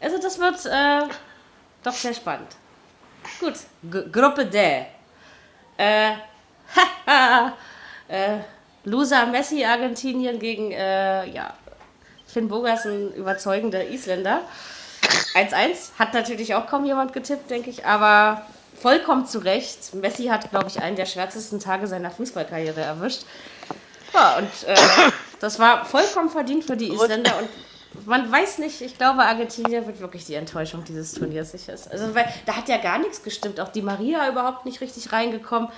also das wird äh, doch sehr spannend. Gut, G Gruppe D. Äh, äh, Loser Messi Argentinien gegen äh, ja, Finn Bogas, ein überzeugender Isländer. 1-1 hat natürlich auch kaum jemand getippt, denke ich, aber vollkommen zu Recht. Messi hat, glaube ich, einen der schwärzesten Tage seiner Fußballkarriere erwischt. Ja, und äh, das war vollkommen verdient für die Isländer und man weiß nicht, ich glaube, Argentinien wird wirklich die Enttäuschung dieses Turniers sicher ist. Also, weil da hat ja gar nichts gestimmt, auch die Maria überhaupt nicht richtig reingekommen.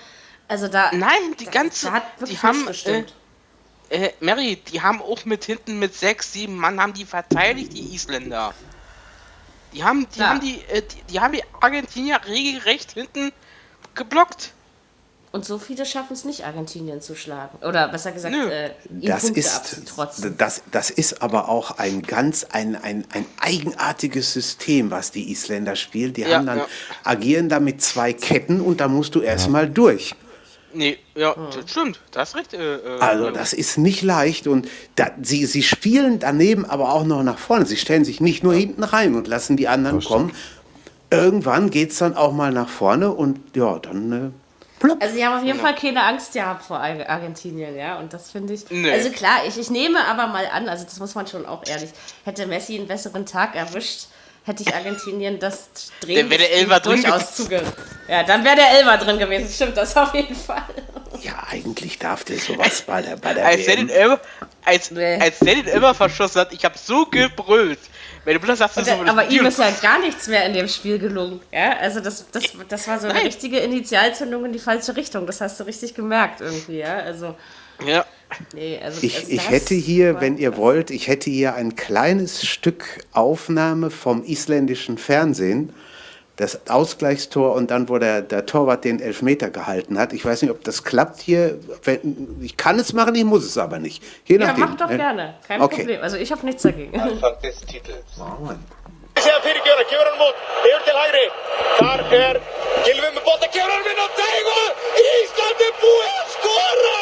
Also da. Nein, die ganze. Da hat wirklich die haben, gestimmt. Äh, äh, Mary, die haben auch mit hinten mit sechs, sieben Mann haben die verteidigt, die Isländer. Die haben die, ja. haben die, äh, die, die, haben die Argentinier regelrecht hinten geblockt. Und so viele schaffen es nicht, Argentinien zu schlagen. Oder besser gesagt, äh, das ist, das, das ist aber auch ein ganz ein, ein, ein eigenartiges System, was die Isländer spielen. Die ja, haben dann, ja. agieren da mit zwei Ketten und da musst du erstmal durch. Nee, ja, hm. das stimmt. Das ist richtig. Äh, äh, also, das ist nicht leicht. Und da, sie, sie spielen daneben aber auch noch nach vorne. Sie stellen sich nicht nur hinten rein und lassen die anderen das kommen. Irgendwann geht es dann auch mal nach vorne und ja, dann. Äh, Plopp. Also sie haben auf jeden Fall keine Angst gehabt vor Argentinien, ja. Und das finde ich. Nee. Also klar, ich, ich nehme aber mal an, also das muss man schon auch ehrlich, hätte Messi einen besseren Tag erwischt, hätte ich Argentinien das Drehen dann wäre der durchaus zuge Ja, dann wäre der Elfer drin gewesen. Stimmt das auf jeden Fall. Ja, eigentlich darf der sowas bei der, bei der als WM. Der den Elfer, als, nee. als der den Elfer verschossen hat, ich habe so gebrüllt. Wenn du sagst, das der, aber ihm ist ja gar nichts mehr in dem Spiel gelungen. Ja, also das, das, das war so eine Nein. richtige Initialzündung in die falsche Richtung. Das hast du richtig gemerkt irgendwie, ja. Also. Ja. Nee, also, ich, ich hätte hier, wenn ihr wollt, ich hätte hier ein kleines Stück Aufnahme vom isländischen Fernsehen, das Ausgleichstor und dann, wo der, der Torwart den Elfmeter gehalten hat. Ich weiß nicht, ob das klappt hier. Ich kann es machen, ich muss es aber nicht. Je ja, mach doch gerne. Kein okay. Problem. Also ich habe nichts dagegen. Anfang des Titels. Síðan fyrirgjöra, kefur hann mót, yfir til hægri. Þar er Gilvi með bóta, kefur hann minn á teigu. Íslandi búið að skora!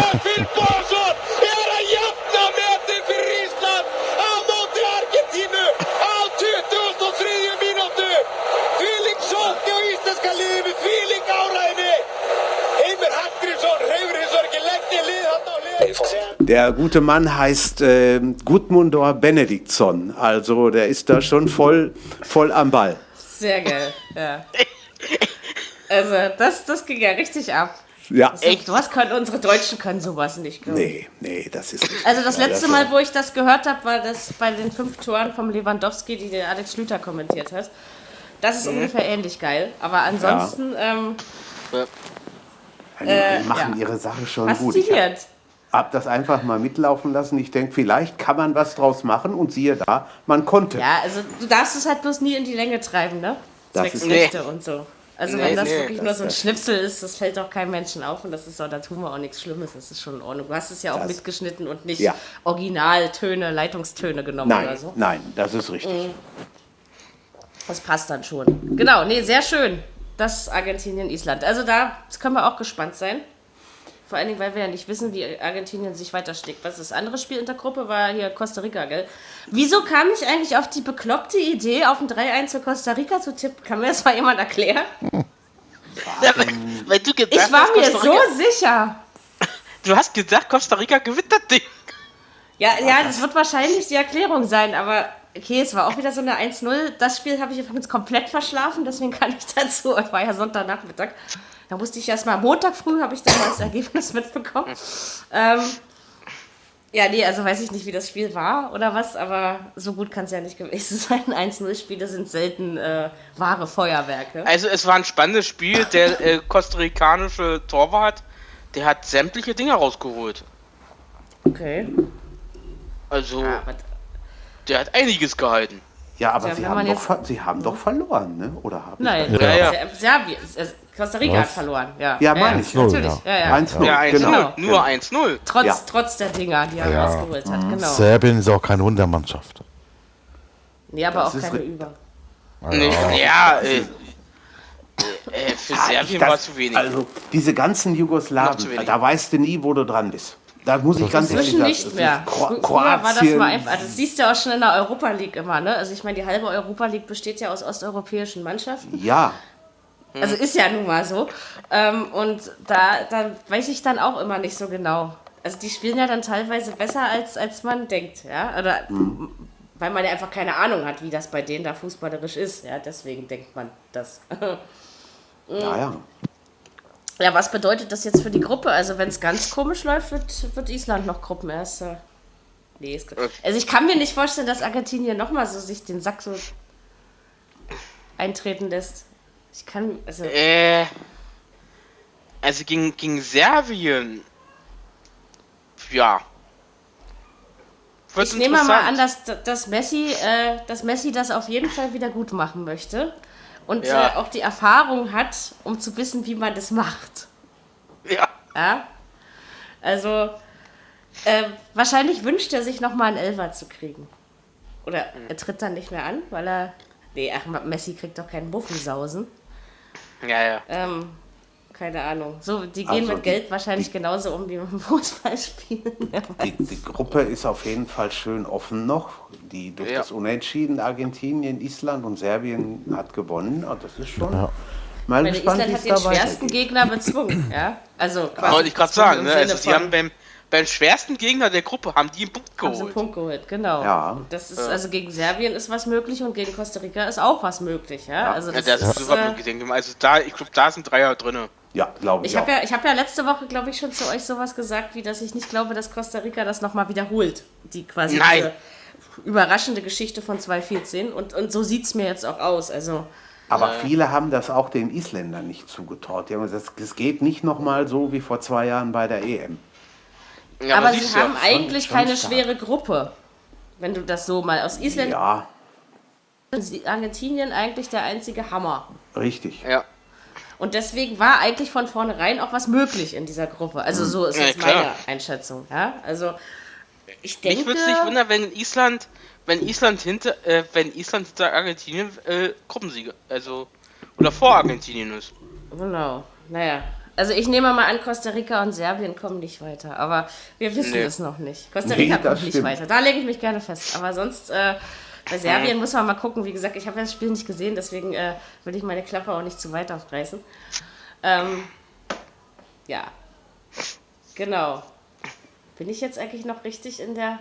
Alfred Finnbóðsson er að jafna metin fyrir Ísland á móti Argentínu á 23. mínútu. Fíling sókni á íslenska liðinu, fíling áræðinni. Heimir Hallgrímsson reyfur hins vegar ekki leggni lið hann á lið. Der gute Mann heißt äh, Gudmundur Benediktsson. Also der ist da schon voll, voll am Ball. Sehr geil, ja. Also das, das ging ja richtig ab. Ja. Echt? Was können unsere Deutschen können sowas nicht. Glaube. Nee, nee, das ist nicht. Also das letzte das Mal, wo ich das gehört habe, war das bei den fünf Toren vom Lewandowski, die der Alex Schlüter kommentiert hat. Das ist mhm. ungefähr ähnlich geil. Aber ansonsten. Ja. Ähm, ja. Äh, die machen ja. ihre Sache schon Fasziniert. gut. Ich hab das einfach mal mitlaufen lassen. Ich denke, vielleicht kann man was draus machen und siehe da, man konnte. Ja, also du darfst es halt bloß nie in die Länge treiben, ne? Das ist Rechte und so. Also nee, wenn das nee, wirklich das nur so ein Schnipsel ist, das fällt auch keinem Menschen auf und das ist auch, da tun wir auch nichts Schlimmes, das ist schon in Ordnung. Du hast es ja auch das, mitgeschnitten und nicht ja. Originaltöne, Leitungstöne genommen nein, oder so. Nein, das ist richtig. Mhm. Das passt dann schon. Genau, nee, sehr schön. Das Argentinien, Island. Also da können wir auch gespannt sein. Vor allen Dingen, weil wir ja nicht wissen, wie Argentinien sich weiter schlägt. Was das andere Spiel in der Gruppe war hier Costa Rica, gell? Wieso kam ich eigentlich auf die bekloppte Idee, auf ein 3-1 für Costa Rica zu tippen? Kann mir das mal jemand erklären? Ja, weil, weil du gesagt Ich war mir so sicher. Du hast gesagt, Costa Rica gewinnt das Ding. Ja, ja, das wird wahrscheinlich die Erklärung sein, aber okay, es war auch wieder so eine 1-0. Das Spiel habe ich übrigens komplett verschlafen, deswegen kann ich dazu, es war ja Sonntagnachmittag. Da musste ich erst mal Montag früh, habe ich dann mal das Ergebnis mitbekommen. Ähm, ja, nee, also weiß ich nicht, wie das Spiel war oder was, aber so gut kann es ja nicht gewesen sein. 1-0-Spiele sind selten äh, wahre Feuerwerke. Also es war ein spannendes Spiel. Der äh, kostarikanische Torwart, der hat sämtliche Dinge rausgeholt. Okay. Also Aber der hat einiges gehalten. Ja, aber Ja, sie, haben doch, sie haben doch verloren, ne? Oder haben sie Nein, Ja, ja. Äh, Costa Rica hat Was? verloren. Ja, Ja, meine ich. Natürlich, Ja. ja, ja. 1-0, Ja, 1-0. genau. Nur 1-0. Trotz, Ja. trotz der Dinger, die er Ja. rausgeholt hat, genau. Serbien ist auch keine Wundermannschaft. Nee, aber Das auch keine Über. Ja, äh, äh, für Ah, Serbien das- war zu wenig. Also diese ganzen Jugoslawen, da weißt du nie, wo du dran bist. Da muss ich ganz ehrlich Inzwischen sagen. nicht mehr. ist Kro Früher war das Kroatien, mal einfach. Das siehst du ja auch schon in der Europa League immer, ne? Also ich meine, die halbe Europa League besteht ja aus osteuropäischen Mannschaften. Ja, Also ist ja nun mal so. Ähm, und da, da weiß ich dann auch immer nicht so genau. Also die spielen ja dann teilweise besser, als, als man denkt, ja? Oder weil man ja einfach keine Ahnung hat, wie das bei denen da fußballerisch ist. Ja, deswegen denkt man das. ja, ja. Ja, was bedeutet das jetzt für die Gruppe? Also, wenn es ganz komisch läuft, wird, wird Island noch Gruppenerster. Nee, ist gut. Also, ich kann mir nicht vorstellen, dass Argentinien nochmal so sich den Sack so eintreten lässt. Ich kann, also, Äh, also gegen, gegen Serbien. Ja. Wird ich nehme mal an, dass, dass, Messi, äh, dass Messi das auf jeden Fall wieder gut machen möchte. Und Ja. äh, auch die Erfahrung hat, um zu wissen, wie man das macht. Ja. Ja? Also, äh, wahrscheinlich wünscht er sich nochmal einen Elfer zu kriegen. Oder er tritt dann nicht mehr an, weil er. Nee, ach, Messi kriegt doch keinen Muffensausen. Ja, ja. Ähm, keine Ahnung. So, die gehen Also mit Geld wahrscheinlich genauso um wie mit dem Fußballspielen. Die, die Gruppe ist auf jeden Fall schön offen noch. Die durch Ja. das Unentschieden Argentinien, Island und Serbien hat gewonnen. Ah, Das ist schon mal Meine gespannt, Island hat den schwersten. Gegner bezwungen, ja? Also quasi. Wollte ich gerade sagen, ne? Also die haben beim, beim schwersten Gegner der Gruppe haben die einen Punkt Haben sie einen geholt. Punkt geholt, genau. Ja. Das ist, also gegen Serbien ist was möglich und gegen Costa Rica ist auch was möglich, ja. Also Ja, das, das ist ist, super äh, möglich, denke ich mal. Also da, ich glaube, da sind Dreier drin. Ja, glaube ich, Ich habe ja, ich hab ja letzte Woche, glaube ich, schon zu euch sowas gesagt, wie dass ich nicht glaube, dass Costa Rica das nochmal wiederholt. Die quasi Nein. diese überraschende Geschichte von 2014. Und, und so sieht es mir jetzt auch aus. Also, Aber viele haben das auch den Isländern nicht zugetraut. Die haben gesagt, es geht nicht nochmal so wie vor zwei Jahren bei der EM. Ja, aber sie du ja. haben eigentlich schon keine stark. schwere Gruppe. Wenn du das so mal aus Island Ja, ist Argentinien eigentlich der einzige Hammer. richtig. Ja. Und deswegen war eigentlich von vornherein auch was möglich in dieser Gruppe. Also so ist Ja, jetzt klar. meine Einschätzung. Ja? Also ich denke. Mich würde es nicht wundern, wenn Island, wenn Island hinter, äh, wenn Island hinter Argentinien äh, Gruppensieger, also oder vor Argentinien ist. Genau. Naja. Also ich nehme mal an, Costa Rica und Serbien kommen nicht weiter. Aber wir wissen Nee. es noch nicht. Costa Nee, Rica das kommt nicht weiter. Da lege ich mich gerne fest. Aber sonst, äh, bei Serbien muss man mal gucken. Wie gesagt, ich habe das Spiel nicht gesehen, deswegen äh, will ich meine Klappe auch nicht zu weit aufreißen. Ähm, ja. Genau. Bin ich jetzt eigentlich noch richtig in der.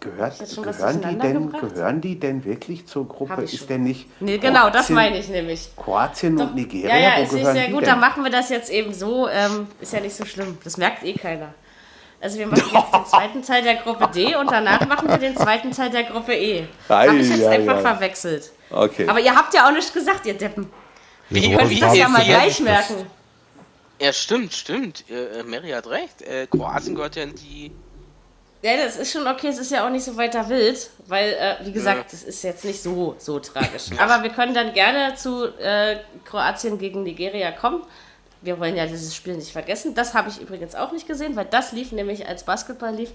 Gehört, gehören, die denn, gehören die denn wirklich zur Gruppe? Ist denn nicht. Nee, genau, das Kroatien- meine ich nämlich. Kroatien Doch, und Nigeria, ja, ja, wo ist nicht gehören sehr gut. Dann machen wir das jetzt eben so. Ähm, ist ja nicht so schlimm. Das merkt eh keiner. Also wir machen jetzt den zweiten Teil der Gruppe D und danach machen wir den zweiten Teil der Gruppe E. Habe ich jetzt Ei, ei, einfach ei. verwechselt. Okay. Aber ihr habt ja auch nichts gesagt, ihr Deppen. Wie, Ihr könnt das ja mal gleich merken. Ja, stimmt, stimmt. Äh, Mary hat recht. Äh, Kroatien gehört ja in die. Ja, das ist schon okay, es ist ja auch nicht so weiter wild, weil, äh, wie gesagt, das ist jetzt nicht so, so tragisch. Aber wir können dann gerne zu äh, Kroatien gegen Nigeria kommen. Wir wollen ja dieses Spiel nicht vergessen. Das habe ich übrigens auch nicht gesehen, weil das lief nämlich als Basketball lief.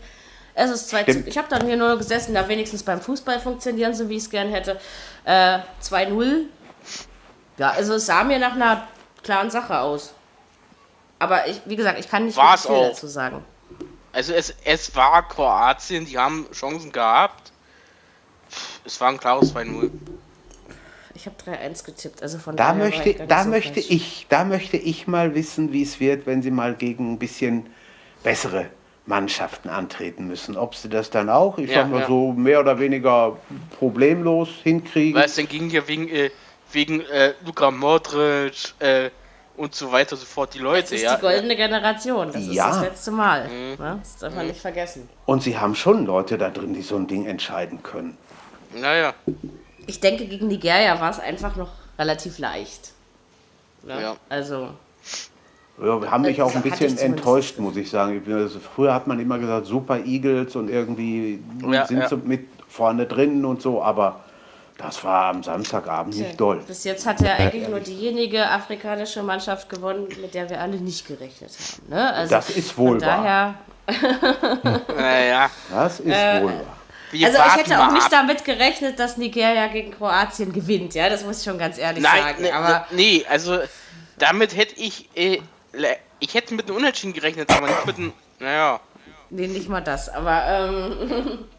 Es ist 2 zu, ich habe dann hier nur gesessen, da wenigstens beim Fußball funktionieren, so wie ich es gern hätte. Äh, 2-0. Ja, also es sah mir nach einer klaren Sache aus. Aber ich, wie gesagt, ich kann nicht War's viel auch. dazu sagen. Also es, es war Kroatien, die haben Chancen gehabt. Es war ein klares 2-0. Ich habe 3-1 getippt, also von Da möchte, ich da, so möchte falsch. ich, da möchte ich mal wissen, wie es wird, wenn sie mal gegen ein bisschen bessere Mannschaften antreten müssen. Ob sie das dann auch, ich Ja, sag mal ja. so, mehr oder weniger problemlos hinkriegen. Weil es dann ging ja wegen, äh, wegen äh, Luka Modric äh, und so weiter und so fort die Leute, Das ist ja. die goldene Generation. Das Ja. ist das letzte Mal. Mhm. Ne? Das darf man nicht vergessen. Und sie haben schon Leute da drin, die so ein Ding entscheiden können. Naja, Ich denke, gegen Nigeria war es einfach noch relativ leicht. Ne? Ja. Also, Ja, wir haben mich auch ein bisschen enttäuscht, muss ich sagen. Also früher hat man immer gesagt, super Eagles und irgendwie Ja, sind ja. sie mit vorne drin und so, aber das war am Samstagabend nicht doll. bis jetzt hat ja eigentlich nur diejenige afrikanische Mannschaft gewonnen, mit der wir alle nicht gerechnet haben. Ne? Also, Das ist wohl von wahr. daher, naja. Das ist Äh, wohl wahr. Wir Also ich hätte auch nicht ab. damit gerechnet, dass Nigeria gegen Kroatien gewinnt, ja, das muss ich schon ganz ehrlich Nein, sagen. ne, Aber nee, also damit hätte ich, äh, ich hätte mit einem Unentschieden gerechnet, aber nicht mit einem, naja. nee, nicht mal das. Aber ähm,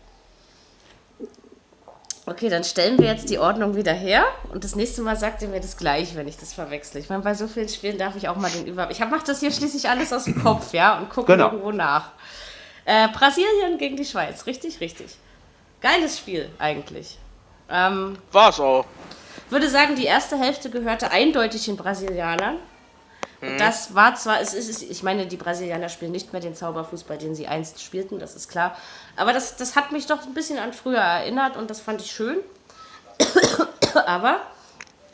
okay, dann stellen wir jetzt die Ordnung wieder her und das nächste Mal sagt ihr mir das gleich, wenn ich das verwechsle. Ich meine, bei so vielen Spielen darf ich auch mal den Über. Ich mache das hier schließlich alles aus dem Kopf, ja, und gucke Genau. irgendwo nach. Äh, Brasilien gegen die Schweiz, richtig, richtig. Geiles Spiel eigentlich. Ähm, War es auch. würde sagen, die erste Hälfte gehörte eindeutig den Brasilianern. Und das war zwar, es ist, ich meine, die Brasilianer spielen nicht mehr den Zauberfußball, den sie einst spielten, das ist klar. Aber das, das hat mich doch ein bisschen an früher erinnert und das fand ich schön. aber,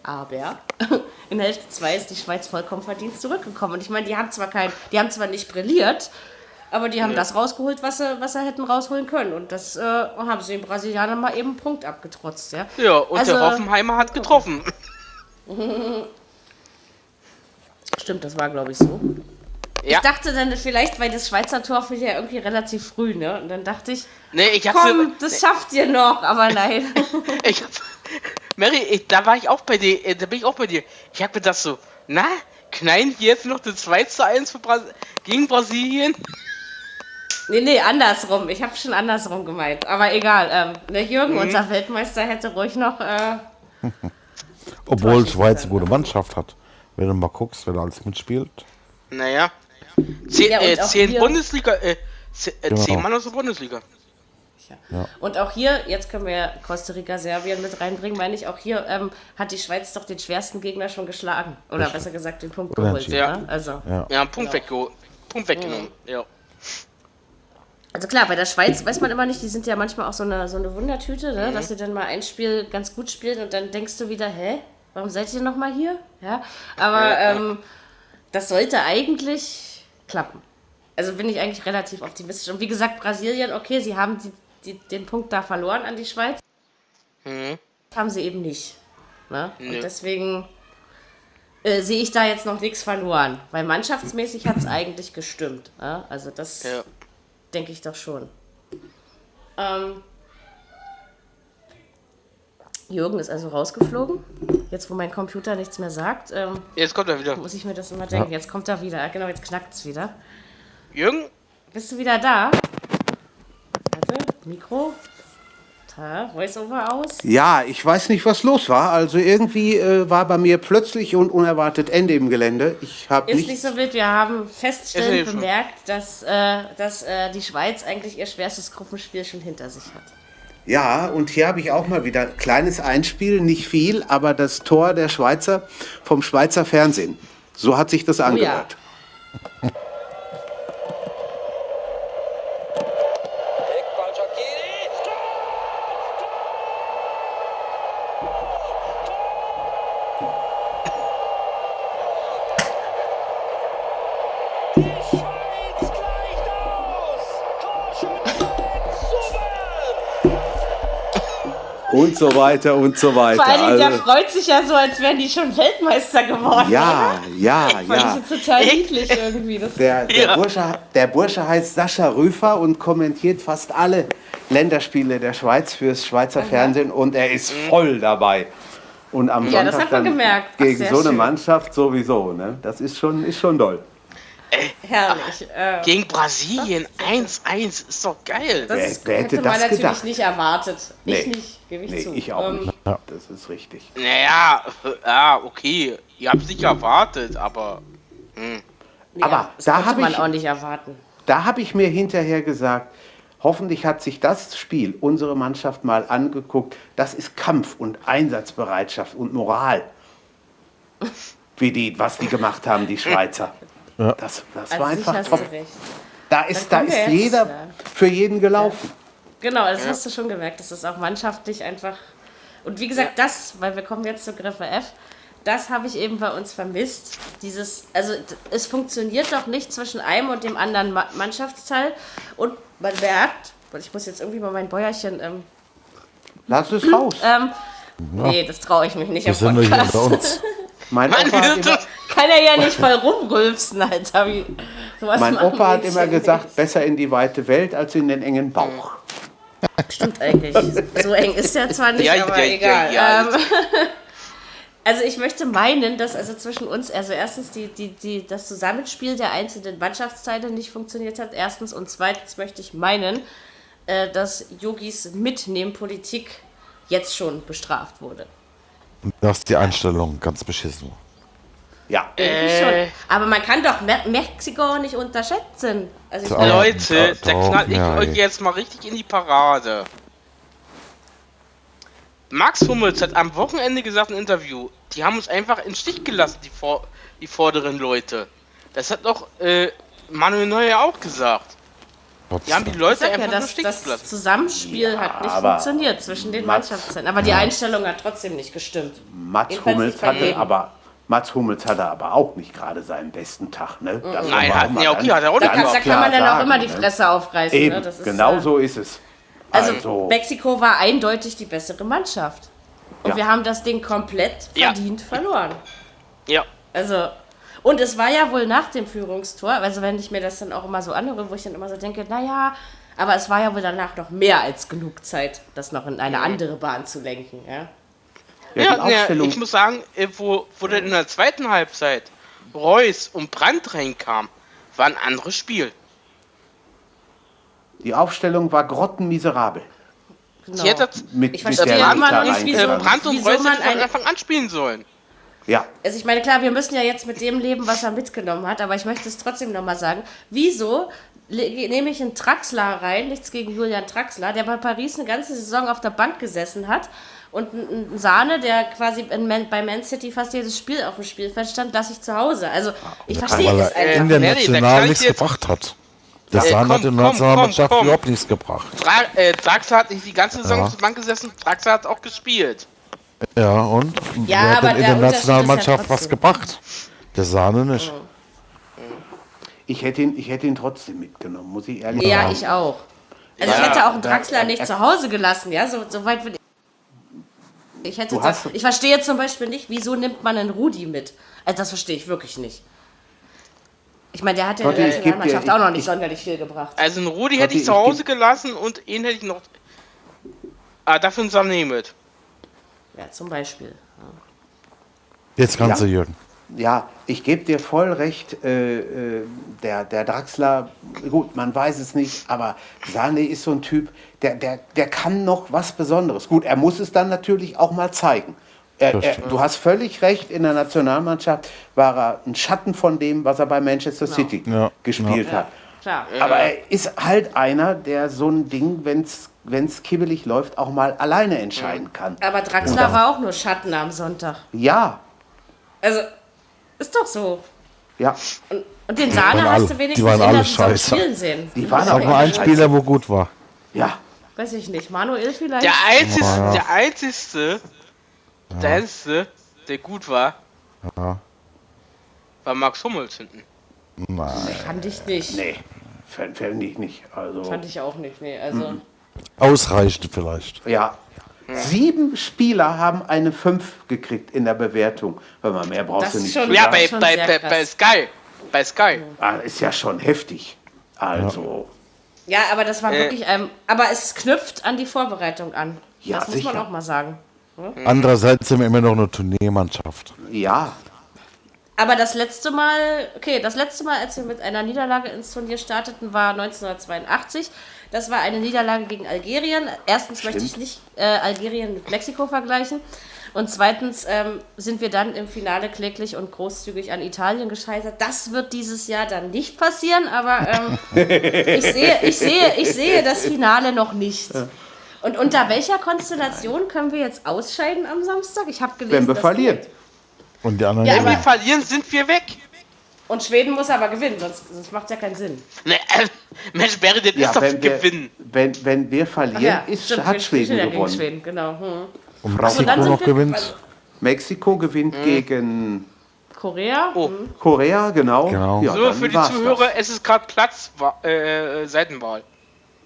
aber, in Hälfte 2 ist die Schweiz vollkommen verdient zurückgekommen. Und ich meine, die haben zwar kein, die haben zwar nicht brilliert, aber die haben das rausgeholt, was sie, was sie hätten rausholen können. Und das äh, haben sie den Brasilianern mal eben einen Punkt abgetrotzt, ja. Ja, und Also- der Hoffenheimer hat getroffen. Stimmt, das war, glaube ich, so. Ja. Ich dachte dann vielleicht, weil das Schweizer Tor fiel ja irgendwie relativ früh, ne? Und dann dachte ich, Nee, ich komm, das schafft ihr noch, aber nein. Ich hab, Mary, ich, da war ich auch bei dir, äh, da bin ich auch bei dir. Ich hab gedacht so, na, knallen wir jetzt noch das 2 zu 1 für Bras gegen Brasilien? nee, nee, andersrum. Ich habe schon andersrum gemeint. Aber egal. Ähm, der Jürgen, Mhm. unser Weltmeister, hätte ruhig noch. Äh, Obwohl Schweiz eine gute Mannschaft hat. Wenn du mal guckst, wer da alles mitspielt. Naja. Zehn, Ja, äh, zehn Bundesliga, äh, zehn, äh, Genau. zehn Mann aus der Bundesliga. Und auch hier, jetzt können wir Costa Rica, Serbien mit reinbringen, meine ich, auch hier ähm, hat die Schweiz doch den schwersten Gegner schon geschlagen. Oder besser gesagt, den Punkt geholt. Unentschieden. Ja. Ne? Also. Ja. Ja, einen Punkt, wegge Punkt weggenommen. Ja. Also klar, bei der Schweiz weiß man immer nicht, die sind ja manchmal auch so eine, so eine Wundertüte, ne? dass sie dann mal ein Spiel ganz gut spielen und dann denkst du wieder, hä, warum seid ihr noch mal hier? Ja, aber. Ähm, das sollte eigentlich klappen. Also bin ich eigentlich relativ optimistisch. Und wie gesagt, Brasilien, okay, sie haben die, die, den Punkt da verloren an die Schweiz. Mhm. Das haben sie eben nicht. Ne? Und deswegen äh, sehe ich da jetzt noch nichts verloren. Weil mannschaftsmäßig hat es eigentlich gestimmt. Ja? Also das Ja. denke ich doch schon. Ähm, Jürgen ist also rausgeflogen. Jetzt, wo mein Computer nichts mehr sagt, ähm, Jetzt kommt er wieder. muss ich mir das immer denken. Jetzt kommt er wieder. Genau, jetzt knackt es wieder. Jürgen? Bist du wieder da? Warte, Mikro. Da, Voice-Over aus. Ja, ich weiß nicht, was los war. Also irgendwie äh, war bei mir plötzlich und unerwartet Ende im Gelände. Ich habe Ist nicht. so wild. Wir haben feststellend bemerkt, dass, äh, dass äh, die Schweiz eigentlich ihr schwerstes Gruppenspiel schon hinter sich hat. Ja, und hier habe ich auch mal wieder kleines Einspiel, nicht viel, aber das Tor der Schweizer vom Schweizer Fernsehen. So hat sich das angehört. Eckball so weiter und so weiter. Vor allem, der Also, freut sich ja so, als wären die schon Weltmeister geworden. ja, ja, Fand ja. ich jetzt total niedlich irgendwie. Das Der, der, Ja. Bursche, der Bursche heißt Sascha Rüfer und kommentiert fast alle Länderspiele der Schweiz fürs Schweizer Fernsehen und er ist voll dabei. Und am Ja, das Sonntag hat man dann gemerkt. Ach, gegen so eine schön. Mannschaft sowieso. Ne? Das ist schon, ist schon doll. Herrlich. Äh, Gegen Brasilien 1-1 ist doch geil. das Wer- ist, wer hätte hätte man das natürlich gedacht? nicht erwartet. Ich Nee. nicht, gebe ich Nee, zu. ich auch Ähm, nicht. Ja. Das ist richtig. Naja, ja, okay. Ihr habt es nicht erwartet, aber. Ja, Aber das da konnte hab man ich- auch nicht erwarten. Da habe ich mir hinterher gesagt, hoffentlich hat sich das Spiel unsere Mannschaft mal angeguckt. Das ist Kampf und Einsatzbereitschaft und Moral. Wie die, was die gemacht haben, die Schweizer. Das, das Als war einfach top. Da ist, da wir ist jetzt, jeder ja. für jeden gelaufen. Genau, das hast du schon gemerkt. Das ist auch mannschaftlich einfach. Und wie gesagt, das, weil wir kommen jetzt zur Griffe F, das habe ich eben bei uns vermisst. Dieses, also es funktioniert doch nicht zwischen einem und dem anderen Ma Mannschaftsteil. Und man merkt, ich muss jetzt irgendwie mal mein Bäuerchen. Ähm, Lass es raus. ähm, Nee, das traue ich mich nicht Wir im sind nur hier Podcast. unter uns. Mein Mann, Opa hat wir immer, Kann er ja nicht voll rumrülpsen, Alter. Wie, sowas mein Opa hat immer nicht. gesagt, besser in die weite Welt als in den engen Bauch. Stimmt eigentlich. So eng ist er zwar nicht, Ja, ja, aber ja, egal. ja. Ähm, also ich möchte meinen, dass also zwischen uns, also erstens die, die, die, das Zusammenspiel der einzelnen Mannschaftsteile nicht funktioniert hat, erstens. Und zweitens möchte ich meinen, äh, dass Yogis Mitnehmpolitik jetzt schon bestraft wurde. Das ist die Einstellung ganz beschissen. Ja. Äh. schon. Aber man kann doch Me Mexiko nicht unterschätzen. Also meine, Leute, da- da doch, knall ich ja, euch ey. jetzt mal richtig in die Parade. Max Hummels hat am Wochenende gesagt im Interview, die haben uns einfach in Stich gelassen, die, vor, die vorderen Leute. Das hat doch äh, Manuel Neuer auch gesagt. Die haben die Leute ja, einfach nur das, stich das gelassen. Zusammenspiel hat nicht funktioniert zwischen den Mannschaftsteilen. Aber die Einstellung hat trotzdem nicht gestimmt. Mats Jedenfalls Hummels hatte aber Mats Hummels hatte aber auch nicht gerade seinen besten Tag, ne? Das Nein, hat- auch ja, okay, hat er auch Da nicht kann, da kann man dann auch sagen, immer die ne? Fresse aufreißen. Eben, ne? das ist, genau äh, so ist es. Also, Also, Mexiko war eindeutig die bessere Mannschaft. Und Ja. wir haben das Ding komplett Ja. verdient verloren. Ja. Also, und es war ja wohl nach dem Führungstor, also wenn ich mir das dann auch immer so anhöre, wo ich dann immer so denke, naja, aber es war ja wohl danach noch mehr als genug Zeit, das noch in eine andere Bahn zu lenken. Ja? Ja, die Ja, ja, Aufstellung, ich muss sagen, äh, wo, wo dann in der zweiten Halbzeit Reus und Brandt reinkam, war ein anderes Spiel. die Aufstellung war grottenmiserabel. Genau. Hätte Mit, Ich mit verstehe der immer Lita nicht, äh, wieso- reingegangen. Brandt und wieso Reus man von Anfang an spielen sollen. Ja, Also ich meine, klar, wir müssen ja jetzt mit dem leben, was er mitgenommen hat, aber ich möchte es trotzdem nochmal sagen. Wieso nehme ich einen Traxler rein, nichts gegen Julian Traxler, der bei Paris eine ganze Saison auf der Bank gesessen hat und einen Sahne, der quasi in Man, bei Man City fast jedes Spiel auf dem Spielfeld stand, lasse ich zu Hause. Also ich verstehe Weil es er einfach. in der Nelly, da National kann ich nichts gebracht hat. Der Äh, Sahn komm, hat in der Nationalmannschaft überhaupt nichts gebracht. Tra äh, Draxler hat nicht die ganze Saison Ja. auf der Bank gesessen, Draxler hat auch gespielt. Ja, und Ja, wer hat aber denn in der der Nationalmannschaft ja was gebracht? Der Sahne nicht. ich hätte ihn, ich hätte ihn trotzdem mitgenommen, muss ich ehrlich Ja, sagen. ich auch. Also ich Ja, hätte auch einen Draxler nicht zu Hause gelassen, ja, so, so weit will ich. Hätte hast- ich verstehe zum Beispiel nicht, wieso nimmt man einen Rudi mit? Also das verstehe ich wirklich nicht. Ich meine, der hat ja in der Nationalmannschaft auch noch nicht ich- sonderlich viel gebracht. Also einen Rudi hätte ich ich zu Hause gelassen und ihn hätte ich noch. Ah, dafür einen Sané mit. Ja, zum Beispiel. Jetzt kannst Ja. du, Jürgen. Ja, ich gebe dir voll recht, äh, äh, der, der Draxler, gut, man weiß es nicht, aber Sané ist so ein Typ, der, der, der kann noch was Besonderes. Gut, er muss es dann natürlich auch mal zeigen. Er, er, du hast völlig recht, in der Nationalmannschaft war er ein Schatten von dem, was er bei Manchester City Ja, gespielt Ja, hat. klar. Aber er ist halt einer, der so ein Ding, wenn es kibbelig läuft, auch mal alleine entscheiden kann. Aber Draxler war auch nur Schatten am Sonntag. Ja, Also, ist doch so. ja. Und, und den Sahne waren hast alle- du die wenigstens in der alle Saison scheiße. spielen sehen. Die waren auch mal scheiße. Spieler, wo gut war. Ja, Weiß ich nicht. Manuel vielleicht? Der einzigste, Ja. der einzigste, der einzige, der gut war, Ja. war Max Hummels hinten. Nein. Fand ich nicht. nee, fände ich nicht. Also, Fand ich auch nicht. Nee, also. Ausreichend vielleicht. ja. Sieben Spieler haben eine 5 gekriegt in der Bewertung. Hör mal, mehr brauchst Das du nicht. schon- Ja, bei, schon bei, bei, bei Sky. Bei Sky. Ah, ist ja schon heftig. Also, Ja, aber das war Äh. wirklich, ähm, aber es knüpft an die Vorbereitung an. Ja, das muss man auch mal sagen. Andererseits sind wir immer noch eine Turniermannschaft. ja. Aber das letzte Mal, okay, das letzte Mal, als wir mit einer Niederlage ins Turnier starteten, war 1982. Das war eine Niederlage gegen Algerien. Erstens möchte ich nicht äh, Algerien mit Mexiko vergleichen. Und zweitens ähm, sind wir dann im Finale kläglich und großzügig an Italien gescheitert. Das wird dieses Jahr dann nicht passieren, aber ähm, ich, sehe, ich, sehe, ich sehe das Finale noch nicht. Und unter welcher Konstellation können wir jetzt ausscheiden am Samstag? Ich habe gelesen, Wenn wir verlieren. Und die anderen Ja, Wenn wir verlieren, sind wir weg. Und Schweden muss aber gewinnen, sonst, sonst macht es ja keinen Sinn. Ne, äh, Mensch, Barry, das Ja, ist doch wenn wir, gewinnen. wenn, wenn wir verlieren, ist, stimmt, hat wir Schweden ja gewonnen. Schweden, genau. Hm. Und Also Mexiko dann sind noch gewinnt. Mexiko gewinnt gegen Korea? Oh. Hm. Korea, genau. Genau. Ja, So, für die Zuhörer, Das. es ist gerade Platz, äh, Seitenwahl.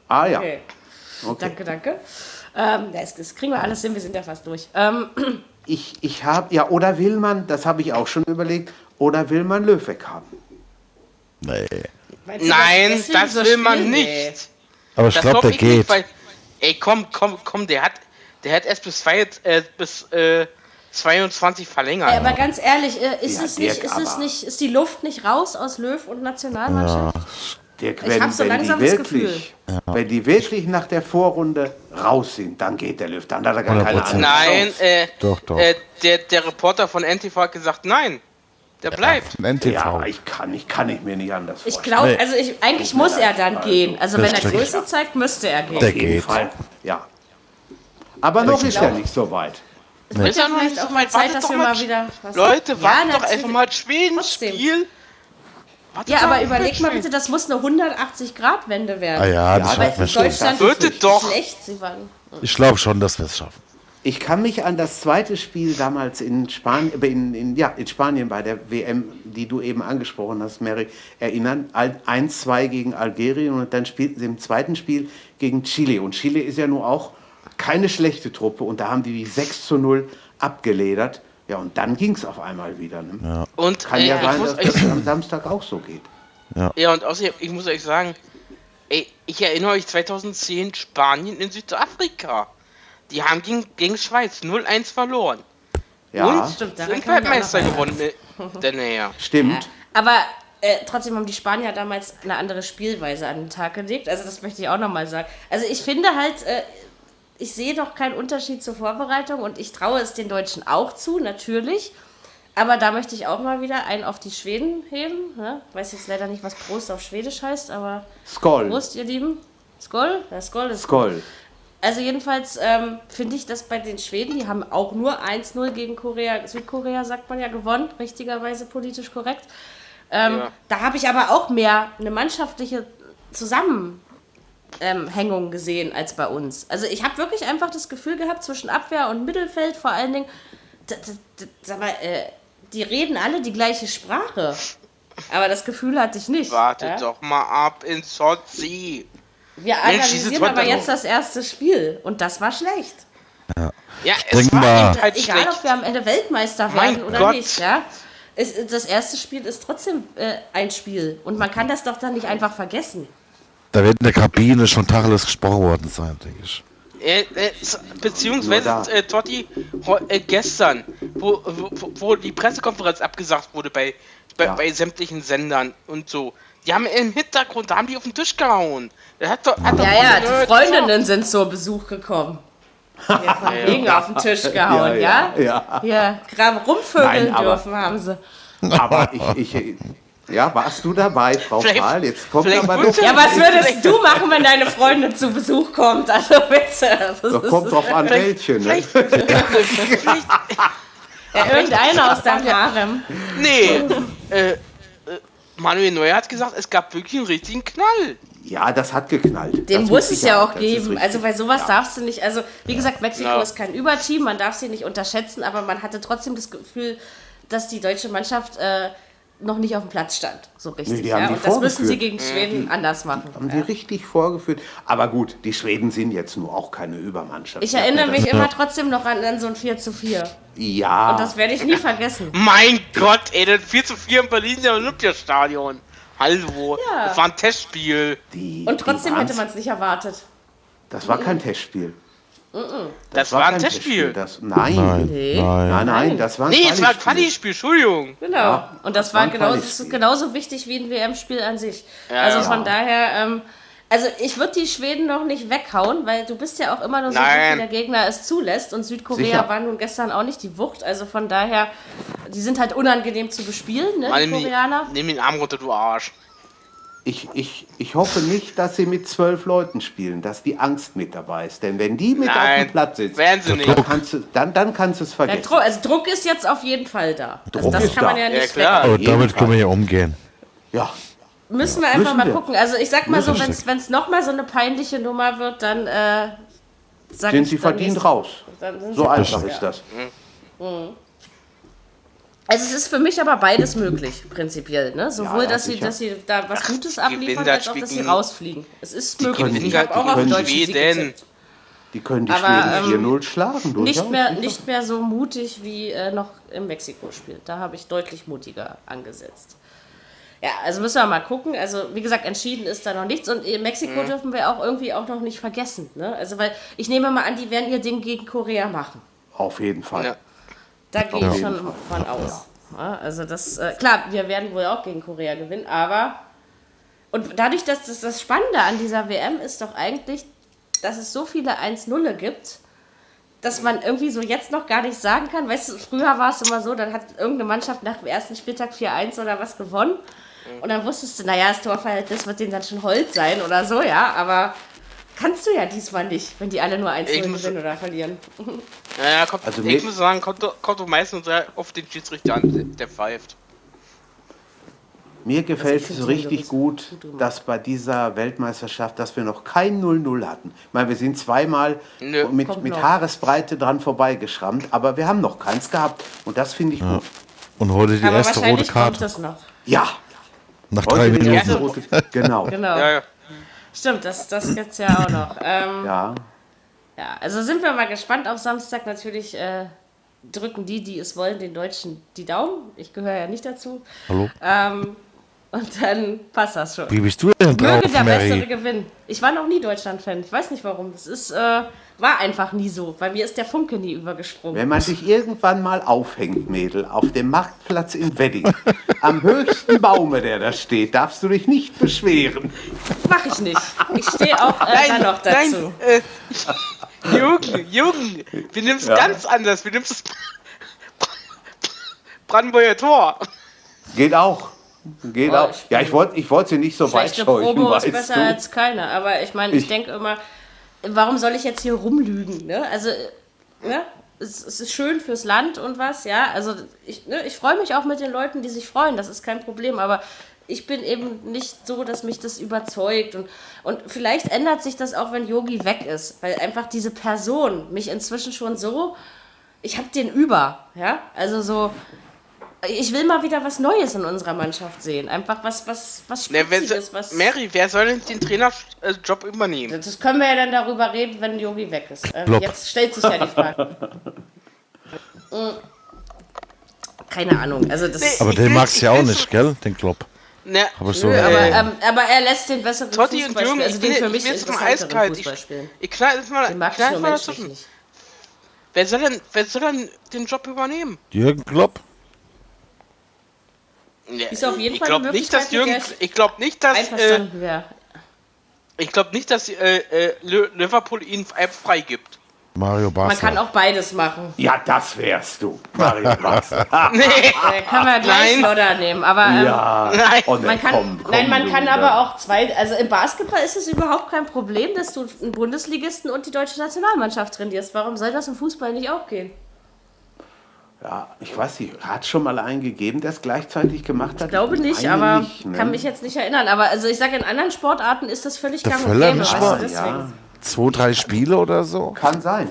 Ah ja. Okay. Okay. Danke, danke. Ähm, das, das kriegen wir alles hin, wir sind ja fast durch. Ähm, Ich, ich habe, ja, oder will man, das habe ich auch schon überlegt, oder will man Löweg haben? Nee. du, Nein, das so will man nicht. Nee. Aber ich Das glaube, glaub der geht. nicht, weil, ey, komm, komm, komm, der hat, der hat erst bis, zwei, äh, bis äh, 22 verlängert. Ja, aber ganz ehrlich, äh, ist, Ja, es nicht, ist es nicht, ist die Luft nicht raus aus Löw und Nationalmannschaft? Dirk, Ich wenn, hab so langsam die das wirklich, wenn die wirklich nach der Vorrunde raus sind, dann geht der Löw. Dann hat er gar keine 100%. andere Nein, Chance. äh, Doch, doch. Äh, der, der Reporter von NTV hat gesagt, nein, der bleibt. NTV. Ja, ich kann, ich kann ich mir nicht anders Ich vorstellen. glaube, Nee. also ich, eigentlich muss er dann Also, gehen. Also wenn er Größe zeigt, müsste er gehen. Der Auf jeden geht. Fall, ja. Aber noch ist er nicht so weit. Es wird ja ja noch vielleicht nicht auch so mal weit. Zeit, dass wir mal, wieder... was- Leute, Ja, wartet doch einfach mal Schweden Trotzdem. Spiel. Wartet Ja, aber überleg mal bitte, das muss eine 180-Grad-Wende werden. Ah ja, das Ja, schaffen wir schon. Deutschland Wird ist es doch. schlecht, sie waren... Ich glaube schon, dass wir es schaffen. Ich kann mich an das zweite Spiel damals in Spanien, in, in, ja, in Spanien bei der WM, die du eben angesprochen hast, Mary, erinnern. Al- 1-2 gegen Algerien und dann spielten sie im zweiten Spiel gegen Chile. Und Chile ist ja nun auch keine schlechte Truppe und da haben die die 6 zu 0 abgeledert. Ja, und dann ging es auf einmal wieder. Ne? Und Kann äh, ja ich sein, dass das am Samstag auch so geht. Ja, und außerdem, ich muss euch sagen, ey, ich erinnere euch 2010 Spanien in Südafrika. Die haben gegen, gegen Schweiz 0-1 verloren. Ja, und Stimmt, sind Weltmeister geworden. Äh, denn, naja. stimmt. Aber äh, trotzdem haben die Spanier damals eine andere Spielweise an den Tag gelegt. Also das möchte ich auch nochmal sagen. Also ich finde halt, äh, ich sehe doch keinen Unterschied zur Vorbereitung und ich traue es den Deutschen auch zu, natürlich. Aber da möchte ich auch mal wieder einen auf die Schweden heben. Ne? Weiß jetzt leider nicht, was Prost auf Schwedisch heißt, aber Skoll. Prost, ihr Lieben. Skoll? Ja, Skoll ist Skoll. also jedenfalls ähm, finde ich, dass bei den Schweden, die haben auch nur 1-0 gegen Korea, Südkorea, sagt man ja, gewonnen, richtigerweise politisch korrekt. Ähm, Ja. Da habe ich aber auch mehr eine mannschaftliche Zusammenhängung gesehen als bei uns. Also ich habe wirklich einfach das Gefühl gehabt, zwischen Abwehr und Mittelfeld vor allen Dingen, sag mal, äh, die reden alle die gleiche Sprache. Aber das Gefühl hatte ich nicht. Wartet ja? doch mal ab in Sochi. Wir Mensch, analysieren diese aber jetzt das erste Spiel und das war schlecht. Ja, es denk war mal- halt Egal, schlecht. ob wir am Ende Weltmeister Mein werden oder Gott. nicht, ja. Es, das erste Spiel ist trotzdem äh, ein Spiel und man kann das doch dann nicht einfach vergessen. Da wird in der Kabine schon Tacheles gesprochen worden sein, denke ich. Äh, äh, beziehungsweise äh, Totti äh, gestern, wo, wo, wo die Pressekonferenz abgesagt wurde bei, bei, Ja. bei sämtlichen Sendern und so. Die haben im Hintergrund, da haben die auf den Tisch gehauen. Der hat doch, hat doch Ja, ja, die Freundinnen sind zur Besuch gekommen. Hier von wegen auf den Tisch gehauen, ja? ja, ja. Ja, gerade rumvögeln Nein, aber- dürfen haben sie. Aber ich, ich, ja, warst du dabei, Frau Vielleicht- Prahl? Jetzt kommt aber doch, ja- Ja, was würdest du machen, wenn deine Freundin zu Besuch kommt? Also bitte. Das doch ist- kommt drauf an, welche, ne? Ja, irgendeiner aus deinem Harem. nee, äh, äh, Manuel Neuer hat gesagt, es gab wirklich einen richtigen Knall. Ja, das hat geknallt. Den Das muss es ja auch das geben. Also bei sowas Ja. darfst du nicht. Also wie gesagt, Mexiko Ja. ist kein Überteam, man darf sie nicht unterschätzen, aber man hatte trotzdem das Gefühl, dass die deutsche Mannschaft äh, noch nicht auf dem Platz stand. So richtig. Nee, die ja? die Und das müssen sie gegen Schweden anders machen. Haben die richtig vorgeführt. Aber gut, die Schweden sind jetzt nur auch keine Übermannschaft. Ich erinnere mich immer trotzdem noch an, an so ein 4 zu 4. Ja, Und das werde ich nie vergessen. Mein Gott, ey, das 4 zu 4 im Berliner Olympiastadion. Hallo, Ja. das war ein Testspiel. die, Und trotzdem die hätte man es nicht erwartet. Das war kein Testspiel. Das war ein Testspiel. Das, nein. Nein, Nee. nein. Nein, nein, das war ein Nee, es war ein Quali-Spiel. Entschuldigung. Genau. Ja, und das, das war war genau, das ist genauso wichtig wie ein WM-Spiel an sich. Ja, also ja. von daher, ähm, also ich würde die Schweden noch nicht weghauen, weil du bist ja auch immer nur so gut, Nein. wie der Gegner es zulässt. Und Südkorea Sicher. war nun gestern auch nicht die Wucht. Also von daher, die sind halt unangenehm zu bespielen, ne, Mann, die, Koreaner. nimm den Arm runter, du Arsch. Ich, ich, ich hoffe nicht, dass sie mit zwölf Leuten spielen, dass die Angst mit dabei ist. Denn wenn die mit auf Nein, dem Platz sitzt, werden sie nicht. dann kannst du, dann, dann kannst du es Der vergessen. Druck, also Druck ist jetzt auf jeden Fall da. Also Druck das ist kann man da. ja Ja, nicht klar. weg. Aber damit können wir ja umgehen. Ja, Müssen wir einfach Müssen mal wir. gucken. Also ich sag mal so, Müssen wenn es nochmal so eine peinliche Nummer wird, dann äh, sag sind ich sie dann verdient raus. dann sind So sie einfach ist ja. das. Also es ist für mich aber beides möglich, prinzipiell. Ne? Sowohl, ja, dass, sie, dass sie da was Gutes gewinnen abliefern, als auch, dass sie rausfliegen. Es ist möglich. gewinnen Ich habe auch die auf den können deutschen Sieg Schweden. getippt. Die können die Aber, Schweden ähm, 4-0 schlagen. Nicht durchaus, mehr, sicher. nicht mehr so mutig wie äh, noch im Mexiko-Spiel. Da habe ich deutlich mutiger angesetzt. Ja, also müssen wir mal gucken. Also, wie gesagt, entschieden ist da noch nichts. Und in Mexiko Mhm. dürfen wir auch irgendwie auch noch nicht vergessen. Ne? Also, weil ich nehme mal an, die werden ihr Ding gegen Korea machen. Auf jeden Fall. Ja. Da gehe ich schon von aus. Ja, also das, äh, klar, wir werden wohl auch gegen Korea gewinnen, aber und dadurch, dass das, das Spannende an dieser WM ist doch eigentlich, dass es so viele 1-0 gibt, dass man irgendwie so jetzt noch gar nicht sagen kann. Weißt du, früher war es immer so, dann hat irgendeine Mannschaft nach dem ersten Spieltag 4-1 oder was gewonnen. Und dann wusstest du, naja, das Torverhältnis wird denen dann schon Holz sein oder so, ja, aber kannst du ja diesmal nicht, wenn die alle nur 1-0 Ich muss- gewinnen oder verlieren. Ja, kommt, Also ich muss sagen, kommt, doch- kommt meistens auf den Schiedsrichter an, der, pfeift. Mir gefällt Also es richtig gut, gut dass bei dieser Weltmeisterschaft, dass wir noch kein 0-0 hatten. Ich meine, wir sind zweimal Nö. mit, mit. Haaresbreite dran vorbeigeschrammt, aber wir haben noch keins gehabt. Und das finde ich gut. Und heute die aber erste rote Karte. das noch. Ja, Nach drei heute die Minuten. erste rote Genau. Genau. Ja, ja. Stimmt, das, das gibt's ja auch noch. Ähm, ja. Ja, also sind wir mal gespannt auf Samstag. Natürlich äh, drücken die, die es wollen, den Deutschen die Daumen. Ich gehöre ja nicht dazu. Hallo? Ähm, und dann passt das schon. Wie bist du denn drauf, Möge der Bessere Mary? gewinnen. Ich war noch nie Deutschland-Fan. Ich weiß nicht warum. Das ist, äh, war einfach nie so. Bei mir ist der Funke nie übergesprungen. wenn man sich irgendwann mal aufhängt, Mädel, auf dem Marktplatz in Wedding, am höchsten Baume, der da steht, darfst du dich nicht beschweren. Mach ich nicht. Ich stehe auch äh, dann noch dazu. Nein, äh, Jürgen, Jürgen, wir nehmen es Ja. ganz anders. Wir nehmen es Brandenburger Tor. Geht auch. Geht Oh, ich Ja, ich wollte ich wollte sie nicht so weit scheuchen, Promo ist besser du. als keine. Aber ich meine, ich, Ich- denke immer, warum soll ich jetzt hier rumlügen? Ne? Also, ne? Es, es ist schön fürs Land und was, ja. Also ich, ne? ich freue mich auch mit den Leuten, die sich freuen, das ist kein Problem. Aber ich bin eben nicht so, dass mich das überzeugt. Und, und vielleicht ändert sich das auch, wenn Yogi weg ist. Weil einfach diese Person mich inzwischen schon so. Ich habe den über, ja. Also so. Ich will mal wieder was Neues in unserer Mannschaft sehen. Einfach was, was, was Ne, wer, Spitziges, was. Mary, wer soll denn den Trainerjob übernehmen? Das können wir ja dann darüber reden, wenn Yogi weg ist. Ähm, jetzt stellt sich ja die Frage. Keine Ahnung. Also das. Nee, Aber Ich den will- magst ich du ja auch will nicht, gell? Den Klopp. Ne, Aber so. Nö, aber, äh, ähm, aber er lässt den besseren Totti und Jürgen. Also ich den für ich mich bin jetzt mal interessanteren eiskalt. Fußball Ich, spielen. ich knall jetzt mal, Den mag ich knall nur mal. Wer soll, denn, wer soll denn den Job übernehmen? Jürgen Klopp? Ja, Ist auf jeden ich Fall glaube eine nicht, dass Jürgen, ich glaube nicht, dass äh, wäre. ich glaube nicht, dass äh, äh, Li- Liverpool ihn freigibt. Mario Barca. Man kann auch beides machen. Ja, das wärst du, Mario Barca. Äh, kann man gleich Nein. Lodder nehmen. Aber ähm, ja, Nein. oh, Man kann, komm, komm, nein, man kann wieder. aber auch zwei. Also im Basketball ist es überhaupt kein Problem, dass du einen Bundesligisten und die deutsche Nationalmannschaft trainierst. Warum soll das im Fußball nicht auch gehen? Ja, ich weiß nicht, hat es schon mal einen gegeben, der es gleichzeitig gemacht hat? Ich glaube nicht, meine aber nicht, ne? kann mich jetzt nicht erinnern. Aber also ich sage, in anderen Sportarten ist das völlig Der gang und Völler gäbe. deswegen. Ja, Zwei, drei Spiele oder so? kann sein.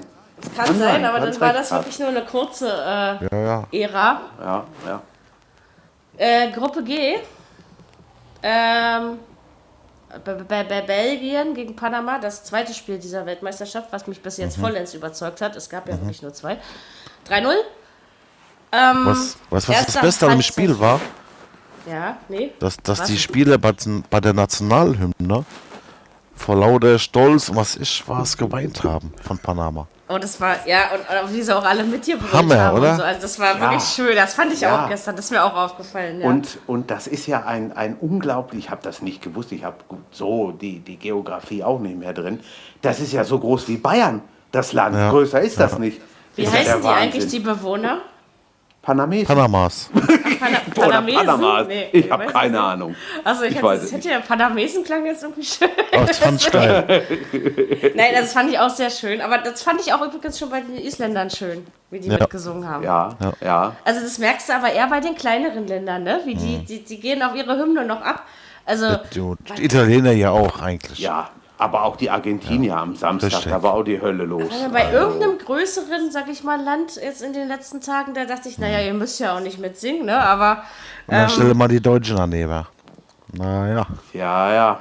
Kann, Kann sein, sein, aber dann war das wirklich nur eine kurze äh, Ja, ja. Ära. Ja, ja. Äh, Gruppe G. Ähm, bei, bei, bei Belgien gegen Panama, das zweite Spiel dieser Weltmeisterschaft, was mich bis Mhm. jetzt vollends überzeugt hat. Es gab ja wirklich nur zwei. 3-0. Ähm, Was, was, was das Beste an dem Spiel war? Ja, nee. Dass, dass Was? die Spieler bei, bei der Nationalhymne vor lauter Stolz und was ich was geweint haben von Panama. Und das war, ja, und, und wie sie auch alle mitgebrüllt Hammer, haben. oder? So. Also das war Ja. wirklich schön. Das fand ich Ja. auch gestern. Das ist mir auch aufgefallen. Ja. Und, und das ist ja ein, ein unglaublich, ich habe das nicht gewusst, ich habe so die, die Geografie auch nicht mehr drin. Das ist ja so groß wie Bayern, das Land. Ja. Größer ist das nicht. wie ist heißen die Wahnsinn. eigentlich, die Bewohner? Panamesen? Panamas. Pana Oder Panamesen? Panamas? Nee, ich habe keine nicht. Ahnung. Also ich, Ich hätte, weiß das es hätte ja Panamesen klang jetzt irgendwie schön. Oh, das fand ich geil. Nein, das fand ich auch sehr schön. Aber das fand ich auch übrigens schon bei den Isländern schön, wie die Ja. mitgesungen haben. Ja, ja. Also das merkst du aber eher bei den kleineren Ländern, ne? Wie die, Mhm. die, die gehen auf ihre Hymne noch ab. Also Die Italiener ja auch eigentlich. Ja, aber auch die Argentinier am Samstag, Richtig. da war auch die Hölle los. Also bei irgendeinem größeren, sag ich mal, Land jetzt in den letzten Tagen, da dachte ich, naja, ihr müsst ja auch nicht mitsingen, ne? Aber Und dann stelle mal die Deutschen daneben. Naja. Ja, ja.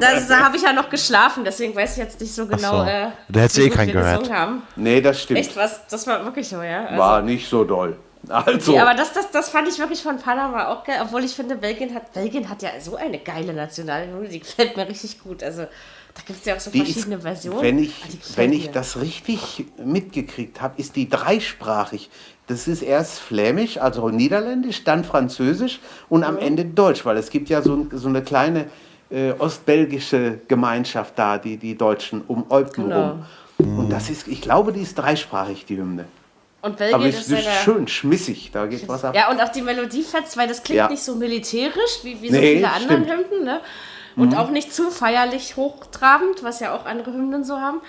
das, da habe ich ja noch geschlafen, deswegen weiß ich jetzt nicht so genau, so. äh, Da hättest du wie eh keinen wir gehört. gesungen haben. Nee, das stimmt. Echt was? Das war wirklich so, ja? Also, War nicht so doll. Also, Nee, aber das, das, das fand ich wirklich von Panama auch geil, obwohl ich finde, Belgien hat, Belgien hat ja so eine geile Nationalhymne, die gefällt mir richtig gut. Also da gibt es ja auch so die verschiedene ist, Versionen. wenn ich, gefällt wenn ich das richtig mitgekriegt habe, ist die dreisprachig. Das ist erst Flämisch, also Niederländisch, dann Französisch und Mhm. am Ende Deutsch, weil es gibt ja so, so eine kleine äh, ostbelgische Gemeinschaft da, die, die Deutschen um Eupen Genau. rum. Und das ist, ich glaube, die ist dreisprachig, die Hymne. Und Belgien Aber ist, ist schön schmissig, da geht was ab. Ja, und auch die Melodie fetzt, weil das klingt Ja. nicht so militärisch wie, wie so Nee, viele anderen stimmt. Hymnen, ne? Und auch nicht zu feierlich hochtrabend, was ja auch andere Hymnen so haben.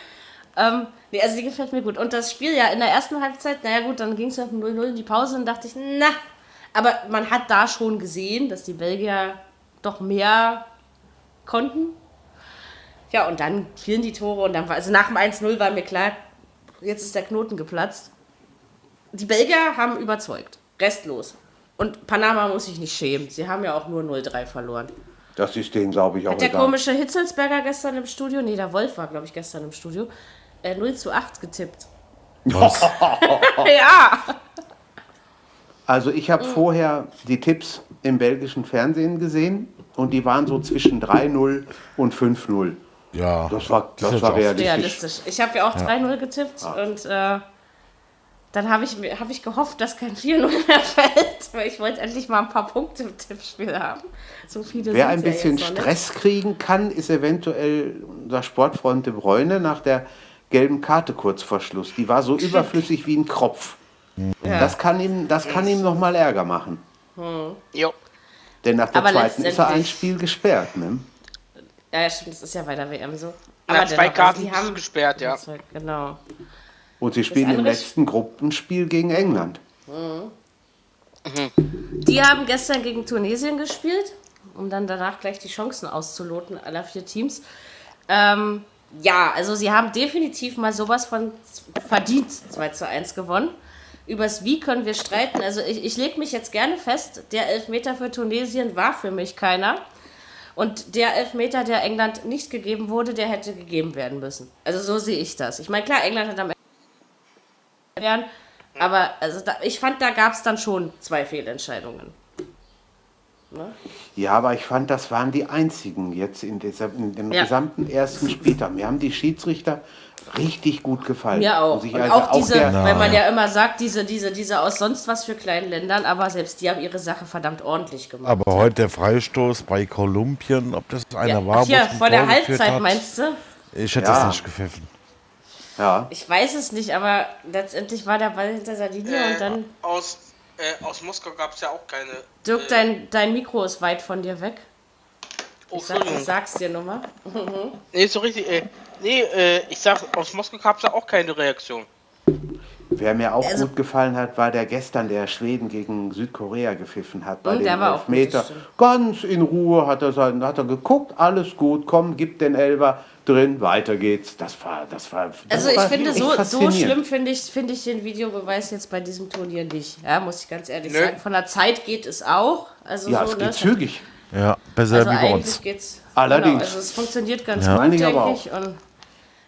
Ähm, nee, also die gefällt mir gut. Und das Spiel ja in der ersten Halbzeit, naja gut, dann ging es ja 0-0 in die Pause und dachte ich, na. Aber man hat da schon gesehen, dass die Belgier doch mehr konnten. Ja, und dann fielen die Tore und dann war, also nach dem 1-0 war mir klar, jetzt ist der Knoten geplatzt. Die Belgier haben überzeugt. Restlos. Und Panama muss sich nicht schämen. Sie haben ja auch nur 0-3 verloren. Das ist denen, glaube ich, auch Hat der egal. komische Hitzelsberger gestern im Studio, nee, der Wolf war, glaube ich, gestern im Studio, äh, 0 zu 8 getippt. Was? ja! Also ich habe vorher die Tipps im belgischen Fernsehen gesehen und die waren so zwischen 3-0 und 5-0. Ja. Das war, das ist war realistisch. Realistisch. Ich habe ja auch 3-0 getippt und äh, dann habe ich, hab ich gehofft, dass kein 4-0 mehr fällt, weil ich wollte endlich mal ein paar Punkte im Tippspiel haben. So viele Wer ein bisschen ja Stress kriegen kann, ist eventuell unser Sportfreund De Bruyne nach der gelben Karte kurz vor Schluss. Die war so überflüssig wie ein Kropf. Ja. Das kann ihm, das kann ihm noch mal Ärger machen. Jo. Denn nach der Aber zweiten ist er ein Spiel gesperrt. Ne? Ja, ja, stimmt, das ist ja bei der WM so. Na, zwei dennoch, Karten die bist du gesperrt, ja. Genau. Und sie spielen im letzten Gruppenspiel gegen England. Die haben gestern gegen Tunesien gespielt, um dann danach gleich die Chancen auszuloten aller vier Teams. Ähm, ja, also sie haben definitiv mal sowas von verdient 2 zu 1 gewonnen. Übers Wie können wir streiten. Also ich, ich lege mich jetzt gerne fest, der Elfmeter für Tunesien war für mich keiner. Und der Elfmeter, der England nicht gegeben wurde, der hätte gegeben werden müssen. Also so sehe ich das. Ich meine, klar, England hat am Ende werden, aber also da, ich fand, da gab es dann schon zwei Fehlentscheidungen. Ja, aber ich fand, das waren die einzigen jetzt in, dieser, in dem Ja. gesamten ersten Spieltag. Mir haben die Schiedsrichter richtig gut gefallen. Mir auch. Und also auch diese, der- weil man ja immer sagt, diese, diese, diese aus sonst was für kleinen Ländern, aber selbst die haben ihre Sache verdammt ordentlich gemacht. Aber heute der Freistoß bei Kolumbien, ob das einer ja, war, ach ein vor der Halbzeit hat, meinst du? Ich hätte Ja. das nicht gepfiffen. Ja. Ich weiß es nicht, aber letztendlich war der Ball hinter der Linie und dann. Äh, aus, äh, aus Moskau gab es ja auch keine. Dirk, äh, dein, dein Mikro ist weit von dir weg. oh, Ich, sag, ich sag's dir nochmal. Nee, so richtig. Äh, nee, äh, ich sag, aus Moskau gab es ja auch keine Reaktion. Wer mir auch Also- gut gefallen hat, war der gestern, der Schweden gegen Südkorea gepfiffen hat. Bei Mhm, dem der war auch gut, Elfmeter. Ganz in Ruhe hat er, sein, hat er geguckt, alles gut, komm, gib den Elber drin, weiter geht's. Das war, das war. Das Also ich war finde, so, so schlimm finde ich, finde ich den Videobeweis jetzt bei diesem Turnier nicht. Ja, muss ich ganz ehrlich Nö. sagen. Von der Zeit geht es auch. Also Ja, so, es ne, geht zügig. Ja, besser Also wie bei eigentlich uns. geht's. Allerdings. Genau, also es funktioniert ganz Ja. gut, Meine ich aber denke ich. Und,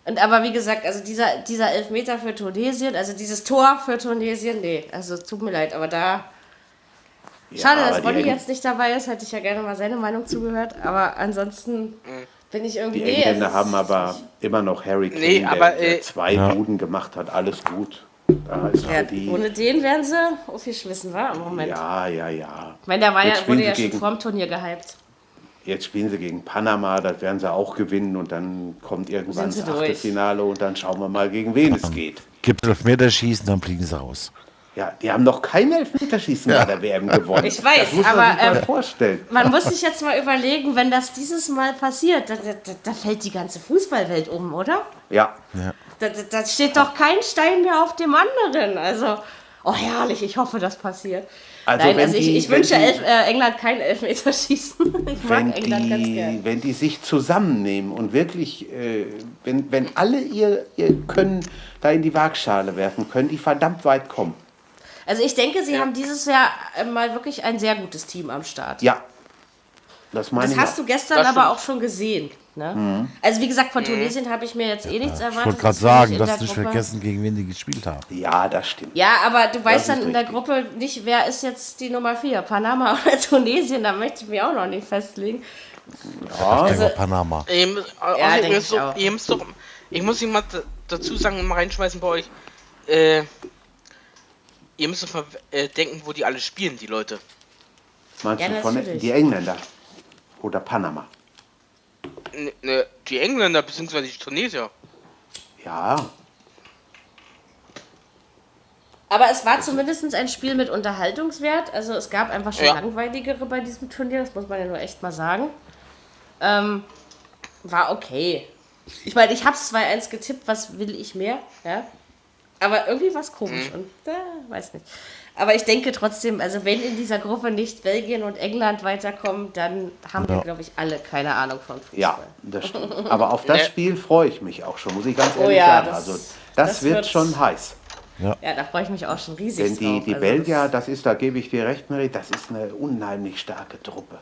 und aber wie gesagt, also dieser, dieser Elfmeter für Tunesien, also dieses Tor für Tunesien, nee, also tut mir leid, aber da. Ja, Schade, aber dass hätten- jetzt nicht dabei ist, hätte ich ja gerne mal seine Meinung zugehört. Aber ansonsten, Bin ich irgendwie. Die nee, Engländer es haben aber immer noch Harry Kane, Nee, der, aber, der äh, zwei Ja. Buden gemacht hat. Alles gut. Da ist Ja, halt die. ohne den wären sie aufgeschmissen, war im Moment. Ja, ja, ja. Ich meine, der war ja, Jetzt spielen wurde ja sie schon gegen- vorm Turnier gehypt. Jetzt spielen sie gegen Panama, das werden sie auch gewinnen und dann kommt irgendwann das. Achtelfinale und dann schauen wir mal, gegen wen es geht. Gibt Elfmeterschießen, dann fliegen sie raus. Ja, die haben noch kein Elfmeterschießen bei der WM gewonnen. Ich weiß, das muss man aber, sich mal ähm, vorstellen. Man muss sich jetzt mal überlegen, wenn das dieses Mal passiert, da, da, da fällt die ganze Fußballwelt um, oder? Ja, Da, da, da steht doch kein Stein mehr auf dem anderen. Also, oh herrlich, ich hoffe, das passiert. Also Nein, wenn also ich, die- ich wenn wünsche die- Elf, äh, England kein Elfmeterschießen. Ich mag wenn England ganz die, gern. wenn die sich zusammennehmen und wirklich, äh, wenn, wenn alle ihr, ihr Können da in die Waagschale werfen, können die verdammt weit kommen. Also ich denke, sie haben dieses Jahr äh, mal wirklich ein sehr gutes Team am Start. Ja, das meine Das ich hast auch. du gestern Das aber stimmt. auch schon gesehen. Ne? Also wie gesagt, von Tunesien habe ich mir jetzt eh nichts Ich erwartet. wollte gerade sagen, ich dass der nicht vergessen, gegen wen die gespielt haben. Ja, das stimmt. Ja, aber du weißt dann in der. Gruppe nicht, wer ist jetzt die Nummer 4, Panama oder Tunesien, da möchte ich mich auch noch nicht festlegen. Ja, also, Panama. Ja, ja, ihr ich auch. doch, ich muss jemand dazu sagen, mal reinschmeißen bei euch. Äh, ihr müsst doch mal äh, denken, wo die alle spielen, die Leute. Meinst Ja, du von natürlich. die Engländer oder Panama? Ne, ne, die Engländer bzw. die Tunesier. Ja, Aber es war zumindest ein Spiel mit Unterhaltungswert. Also es gab einfach schon Ja. langweiligere bei diesem Turnier, das muss man ja nur echt mal sagen. Ähm, war okay. Ich meine, ich habe 2-1 getippt, was will ich mehr? Ja? Aber irgendwie war es komisch und äh, weiß nicht. Aber ich denke trotzdem, also wenn in dieser Gruppe nicht Belgien und England weiterkommen, dann haben wir, Ja. glaube ich, alle keine Ahnung von Fußball. ja, das stimmt. Aber auf das. Spiel freue ich mich auch schon, muss ich ganz Oh ehrlich ja, sagen. das- also das, das wird wird- schon heiß. Ja, da freue ich mich auch schon riesig Denn die, drauf. die Also Belgier, das ist, da gebe ich dir recht, Mary, das ist eine unheimlich starke Truppe.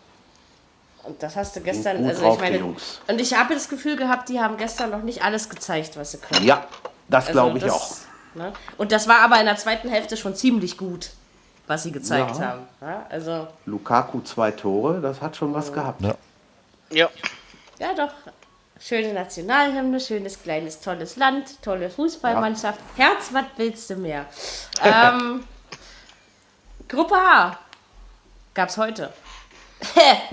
Und das hast du gestern, gut also drauf, ich meine, und ich habe das Gefühl gehabt, die haben gestern noch nicht alles gezeigt, was sie können. Ja, das Also glaube ich das, auch. Ne? Und das war aber in der zweiten Hälfte schon ziemlich gut, was sie gezeigt Ja. haben. Ja, also, Lukaku zwei Tore, das hat schon was gehabt. Ja. Ja. ja doch, schöne Nationalhymne, schönes, kleines, tolles Land, tolle Fußballmannschaft. Herz, was willst du mehr? ähm, Gruppe A gab's heute.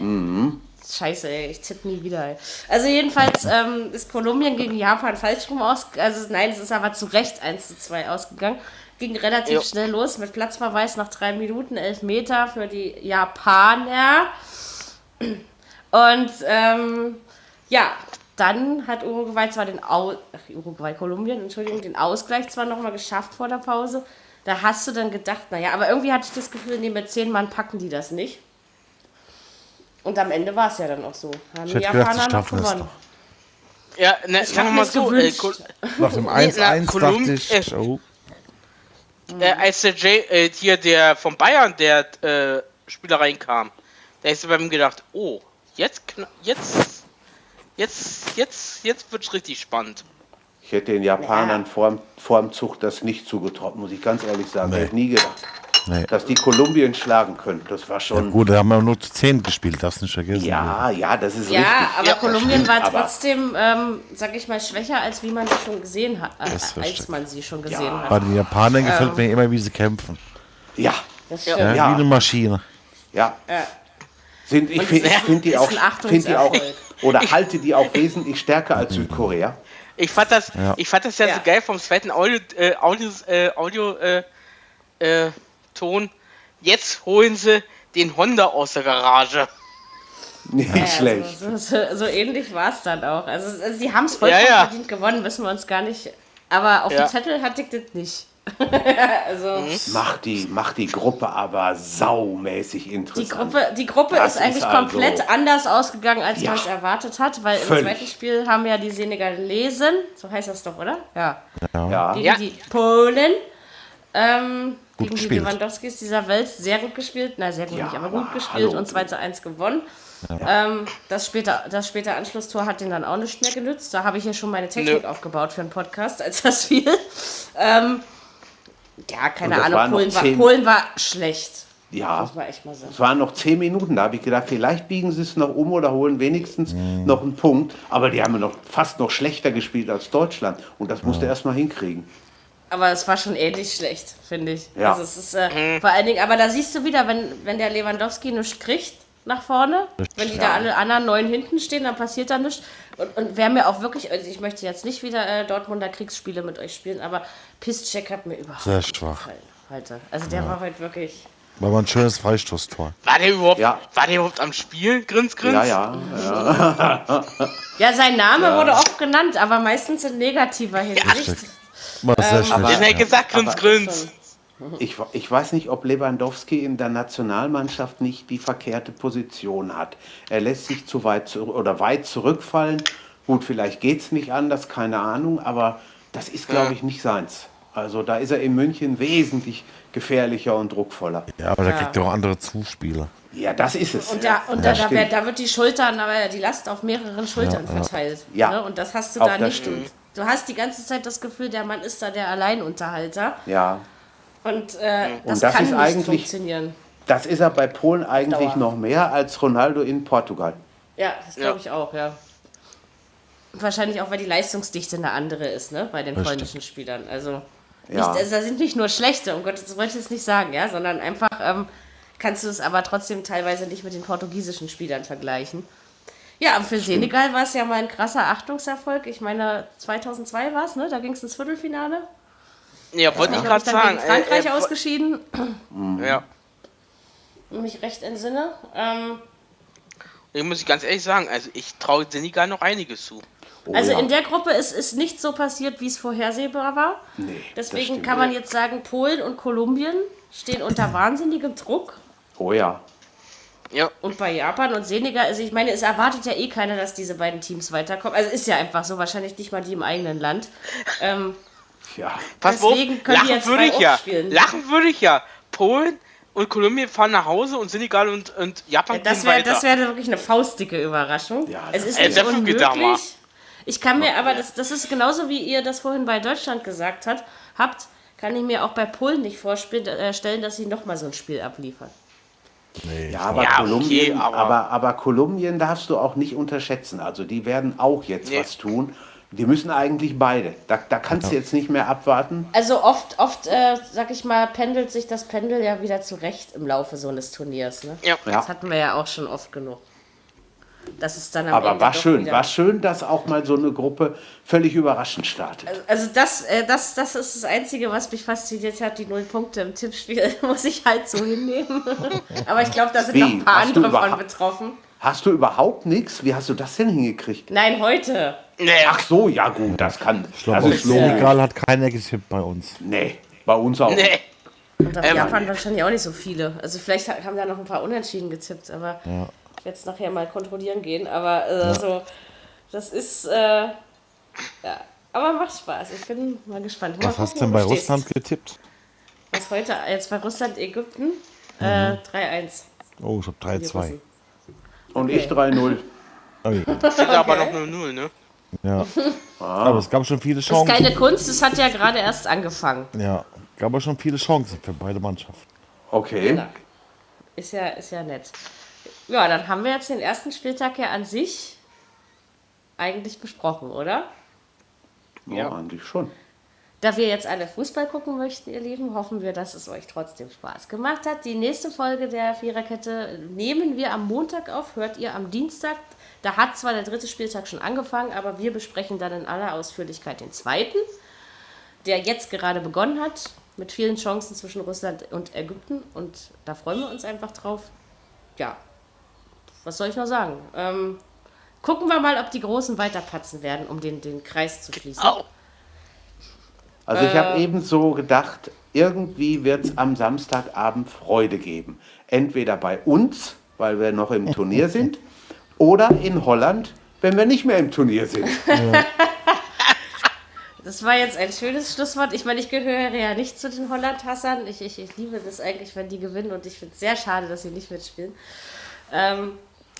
Scheiße, ey, ich tippe nie wieder. Ey. Also jedenfalls ähm, ist Kolumbien gegen Japan falsch rum aus. Also nein, es ist aber zu Recht 1 zu 2 ausgegangen. Ging relativ Jo. schnell los mit Platzverweis nach drei Minuten, elf Meter für die Japaner. Und ähm, ja, dann hat Uruguay zwar den Au Ach, Uruguay, Kolumbien, Entschuldigung, den Ausgleich zwar nochmal geschafft vor der Pause. Da hast du dann gedacht, naja, aber irgendwie hatte ich das Gefühl, nee, mit zehn Mann packen die das nicht. Und am Ende war es ja dann auch so. Haben Ich die hätte gedacht, es gewonnen. doch. Ja, ne, Ich sagen wir hab mal so, äh, Nach dem Nee, 1-1 na, dachte ich, äh, oh, äh, als der Jay, äh, hier der von Bayern, der äh, Spieler reinkam, da ist bei mir gedacht, oh, jetzt, kn- jetzt, jetzt, jetzt, jetzt wird's richtig spannend. Ich hätte den Japanern Ja. vor, dem- vor dem Zug das nicht zugetraut, muss ich ganz ehrlich sagen. Nee. Hätte ich nie gedacht. Nee. Dass die Kolumbien schlagen können, das war Ja, schon. gut, da haben wir nur zu 10 gespielt, darfst nicht vergessen. Ja, ja, das ist Ja, richtig. aber Ja, Kolumbien war aber- trotzdem, ähm, sag ich mal, schwächer, als wie man sie schon gesehen hat. Äh, Das als richtig. man sie schon gesehen Ja. hat. Bei den Japanern gefällt mir immer, wie sie kämpfen. Ja, Das Ja. stimmt. Ja, Ja. Wie eine Maschine. ja. Ja. Sind, ich finde find die auch, find die auch oder halte die auch wesentlich stärker als Südkorea. Ich fand das, Ja. ich fand das ja, Ja. so geil vom zweiten Audio, äh, Audio, äh, Audio äh, äh, Ton. Jetzt holen sie den Honda aus der Garage. Nicht Ja, schlecht. So, so, so, ähnlich war es dann auch. Also, also sie haben es vollkommen Ja, ja. verdient gewonnen, wissen wir uns gar nicht. Aber auf Ja. dem Zettel hatte ich das nicht. also Mhm. Macht die, macht die Gruppe aber saumäßig die interessant. Gruppe, die Gruppe Das ist eigentlich ist also- komplett anders ausgegangen, als Ja. man es erwartet hat, weil Völlig. im zweiten Spiel haben ja die Senegalesen, so heißt das doch, oder? Ja. ja. Gegen Ja. die Polen. Ähm, Gut gegen die gespielt. Lewandowskis dieser Welt sehr gut gespielt. Na, sehr gut Ja, nicht, aber gut gespielt hallo. und 2 zu 1 gewonnen. Ähm, das, später, das späte Anschlusstor hat den dann auch nicht mehr genützt. Da habe ich hier schon meine Technik Nö. aufgebaut für einen Podcast, als das fiel. Ähm, ja, keine Ahnung, Polen war, Polen war schlecht. Ja, echt mal es waren noch zehn Minuten. Da habe ich gedacht, vielleicht biegen sie es noch um oder holen wenigstens noch einen Punkt. Aber die haben ja noch fast noch schlechter gespielt als Deutschland. Und das musste erst mal hinkriegen. Aber es war schon ähnlich schlecht, finde ich. Ja. Also es ist äh, vor allen Dingen, aber da siehst du wieder, wenn, wenn der Lewandowski nichts kriegt nach vorne, wenn die da alle anderen neun hinten stehen, dann passiert da nichts. Und, und wer mir auch wirklich, also ich möchte jetzt nicht wieder äh, Dortmunder Kriegsspiele mit euch spielen, aber Piszczek hat mir überhaupt Sehr schwach. gefallen heute. Also der war heute wirklich. War mal ein schönes Freistoßtor. War der überhaupt, Ja. war der überhaupt am Spiel? Grins, grins? Ja, ja. ja. Ja, sein Name wurde oft genannt, aber meistens in negativer Hinsicht. War sehr schlecht. aber- Den hätte gesagt, Aber- grins. Ich, ich weiß nicht, ob Lewandowski in der Nationalmannschaft nicht die verkehrte Position hat. Er lässt sich zu weit zurück oder weit zurückfallen. Gut, vielleicht geht es nicht anders, keine Ahnung, aber das ist, glaube ich, nicht seins. Also da ist er in München wesentlich gefährlicher und druckvoller. Ja, aber da kriegt er auch andere Zuspieler. Ja, das ist es. Und, da, und Ja, da, da, wird, da wird die Schultern, aber die Last auf mehreren Schultern verteilt. Ja. Ne? Und das hast du Auch da nicht. stimmt. Du hast die ganze Zeit das Gefühl, der Mann ist da der Alleinunterhalter. Ja, Und äh, das, das kann ist nicht eigentlich- funktionieren. das ist er bei Polen eigentlich Dauer. noch mehr als Ronaldo in Portugal. Ja, das glaube Ja. ich auch, ja. Wahrscheinlich auch, weil die Leistungsdichte eine andere ist, ne, bei den Richtig. polnischen Spielern. Also, nicht, Ja. also da sind nicht nur schlechte, um Gottes, das wollte ich jetzt nicht sagen, ja, sondern einfach ähm, kannst du es aber trotzdem teilweise nicht mit den portugiesischen Spielern vergleichen. Ja, für Senegal war es ja mal ein krasser Achtungserfolg. Ich meine, 2002 war es, ne? Da ging es ins Viertelfinale. Ja, wollte ich gerade sagen. gegen Frankreich äh, äh, ausgeschieden, Ja. wenn mich recht entsinne. Ähm, Ich muss ich ganz ehrlich sagen, also ich traue Senegal noch einiges zu. Oh, Also ja. in der Gruppe ist, ist nicht so passiert, wie es vorhersehbar war. Nee, Deswegen kann man jetzt sagen, Polen und Kolumbien stehen unter wahnsinnigem Druck. Oh ja. Ja. Und bei Japan und Senegal, also ich meine, es erwartet ja eh keiner, dass diese beiden Teams weiterkommen. Also ist ja einfach so, wahrscheinlich nicht mal die im eigenen Land. Ähm, Ja. Pass Deswegen auf, können die lachen jetzt würde zwei ich ja. aufspielen. Lachen würde ich ja. Polen und Kolumbien fahren nach Hause und Senegal und, und Japan das gehen wäre weiter. das wär wirklich eine faustdicke Überraschung. Ja, es das- ist nicht unmöglich. Ich kann mir aber, das, das ist genauso wie ihr das vorhin bei Deutschland gesagt hat, habt, kann ich mir auch bei Polen nicht vorstellen, äh, stellen, dass sie nochmal so ein Spiel abliefern. Ja, aber, Ja, okay, Kolumbien, aber- aber, aber Kolumbien darfst du auch nicht unterschätzen. Also die werden auch jetzt Nee. was tun. Die müssen eigentlich beide. Da, da kannst du jetzt nicht mehr abwarten. Also oft, oft, äh, sag ich mal, pendelt sich das Pendel ja wieder zurecht im Laufe so eines Turniers. Ne? Ja. Ja. Das hatten wir ja auch schon oft genug. Das ist dann am Aber Ende war schön, war schön, dass auch mal so eine Gruppe völlig überraschend startet. Also das, äh, das, das ist das Einzige, was mich fasziniert hat. Die null Punkte im Tippspiel muss ich halt so hinnehmen. Aber ich glaube, da sind Wie? noch ein paar Hast andere von betroffen. Hast du überhaupt nichts? Wie hast du das denn hingekriegt? Nein, heute. Nee, Ach so, ja gut, das kann. Ich glaube, Das ist logisch. Senegal hat keiner getippt bei uns. Nee, bei uns auch. nee. Und auf Ähm, Japan wahrscheinlich auch nicht so viele. Also vielleicht ha- haben da noch ein paar Unentschieden getippt, aber ich werde es nachher mal kontrollieren gehen. Aber äh, so, das ist, äh, ja. Aber macht Spaß. Ich bin mal gespannt. Mal Was hast du gucken, denn bei du stehst. Russland getippt? Was heute, jetzt bei Russland, Ägypten, äh, 3-1. Oh, ich habe Die 3-2. Russen. Und ich 3-0. Okay. Steht aber noch 0-0, ne? Ja. Aber es gab schon viele Das ist Chancen. keine Kunst, es hat ja gerade erst angefangen. Ja, gab aber schon viele Chancen für beide Mannschaften. Okay. Ja. Ist ja, ist ja nett. Ja, dann haben wir jetzt den ersten Spieltag ja an sich eigentlich besprochen, oder? Ja, eigentlich schon. Da wir jetzt alle Fußball gucken möchten, ihr Lieben, hoffen wir, dass es euch trotzdem Spaß gemacht hat. Die nächste Folge der Viererkette nehmen wir am Montag auf, hört ihr am Dienstag. Da hat zwar der dritte Spieltag schon angefangen, aber wir besprechen dann in aller Ausführlichkeit den zweiten, der jetzt gerade begonnen hat, mit vielen Chancen zwischen Russland und Ägypten. Und da freuen wir uns einfach drauf. Ja, was soll ich noch sagen? Ähm, gucken wir mal, ob die Großen weiterpatzen werden, um den, den Kreis zu schließen. Au. Also ich Äh. habe eben so gedacht, irgendwie wird es am Samstagabend Freude geben. Entweder bei uns, weil wir noch im Turnier sind, oder in Holland, wenn wir nicht mehr im Turnier sind. Das war jetzt ein schönes Schlusswort. Ich meine, ich gehöre ja nicht zu den Holland-Hassern. Ich, ich, ich liebe das eigentlich, wenn die gewinnen und ich finde es sehr schade, dass sie nicht mitspielen. Ähm,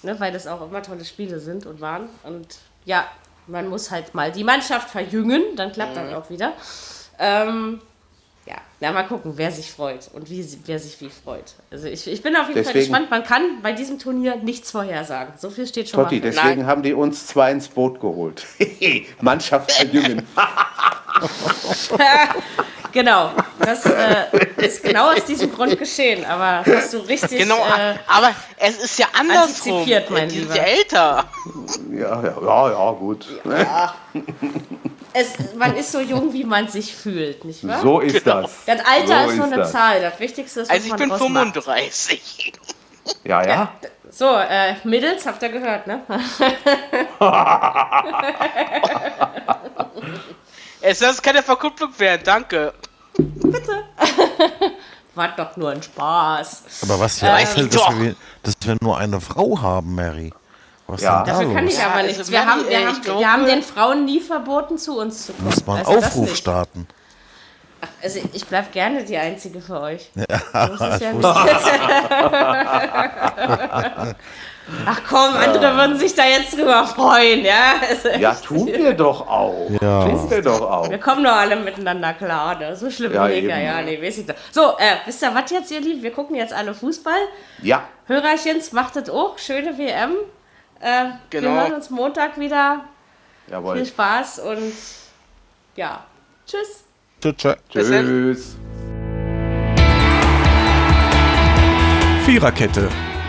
ne, weil das auch immer tolle Spiele sind und waren. Und ja, man muss halt mal die Mannschaft verjüngen, dann klappt das auch wieder. Ähm, ja, na mal gucken, wer sich freut und wie, wer sich wie freut. Also ich, ich bin auf jeden Fall Deswegen- gespannt. Man kann bei diesem Turnier nichts vorhersagen. So viel steht schon Totti, mal deswegen haben die uns zwei ins Boot geholt. Mannschaft verjüngen. Genau, das äh, ist genau aus diesem Grund geschehen. Aber hast du richtig. Genau, äh, aber es ist ja andersrum. antizipiert, mein die sind Lieber. ja älter. Ja, ja, ja, ja gut. es, man ist so jung, wie man sich fühlt, nicht wahr? So ist das. Das Alter so ist nur eine das. Zahl. Das Wichtigste ist, was Also ich man bin draus macht. 35. Ja, ja. So, äh, Mädels, habt ihr gehört, ne? Es soll keine Verkupplung werden, danke. War doch nur ein Spaß. Aber was dir Ähm, einfällt, dass wir, dass wir nur eine Frau haben, Mary. Was Ja. denn da Dafür kann ich aber also nichts. Wir Manni, haben, wir, haben, glaube- wir haben den Frauen nie verboten, zu uns zu kommen. Muss man Also das Aufruf starten. Also ich bleib gerne die Einzige für euch. So ist es ja. Ach komm, andere würden sich da jetzt drüber freuen, ja? Also, Ja, tun wir doch auch. Ja. Tun wir doch auch. Wir kommen doch alle miteinander klar, ne? So schlimm Ja, eben. ja, nee, weiß ich doch. So, äh, wisst ihr was jetzt, ihr Lieben? Wir gucken jetzt alle Fußball. Ja, Hörerchens, macht das auch. Schöne WM. Äh, Genau. Wir hören uns Montag wieder. Viel jawohl. Spaß und ja, tschüss. Tschüss. tschüss. Tschüss. Viererkette,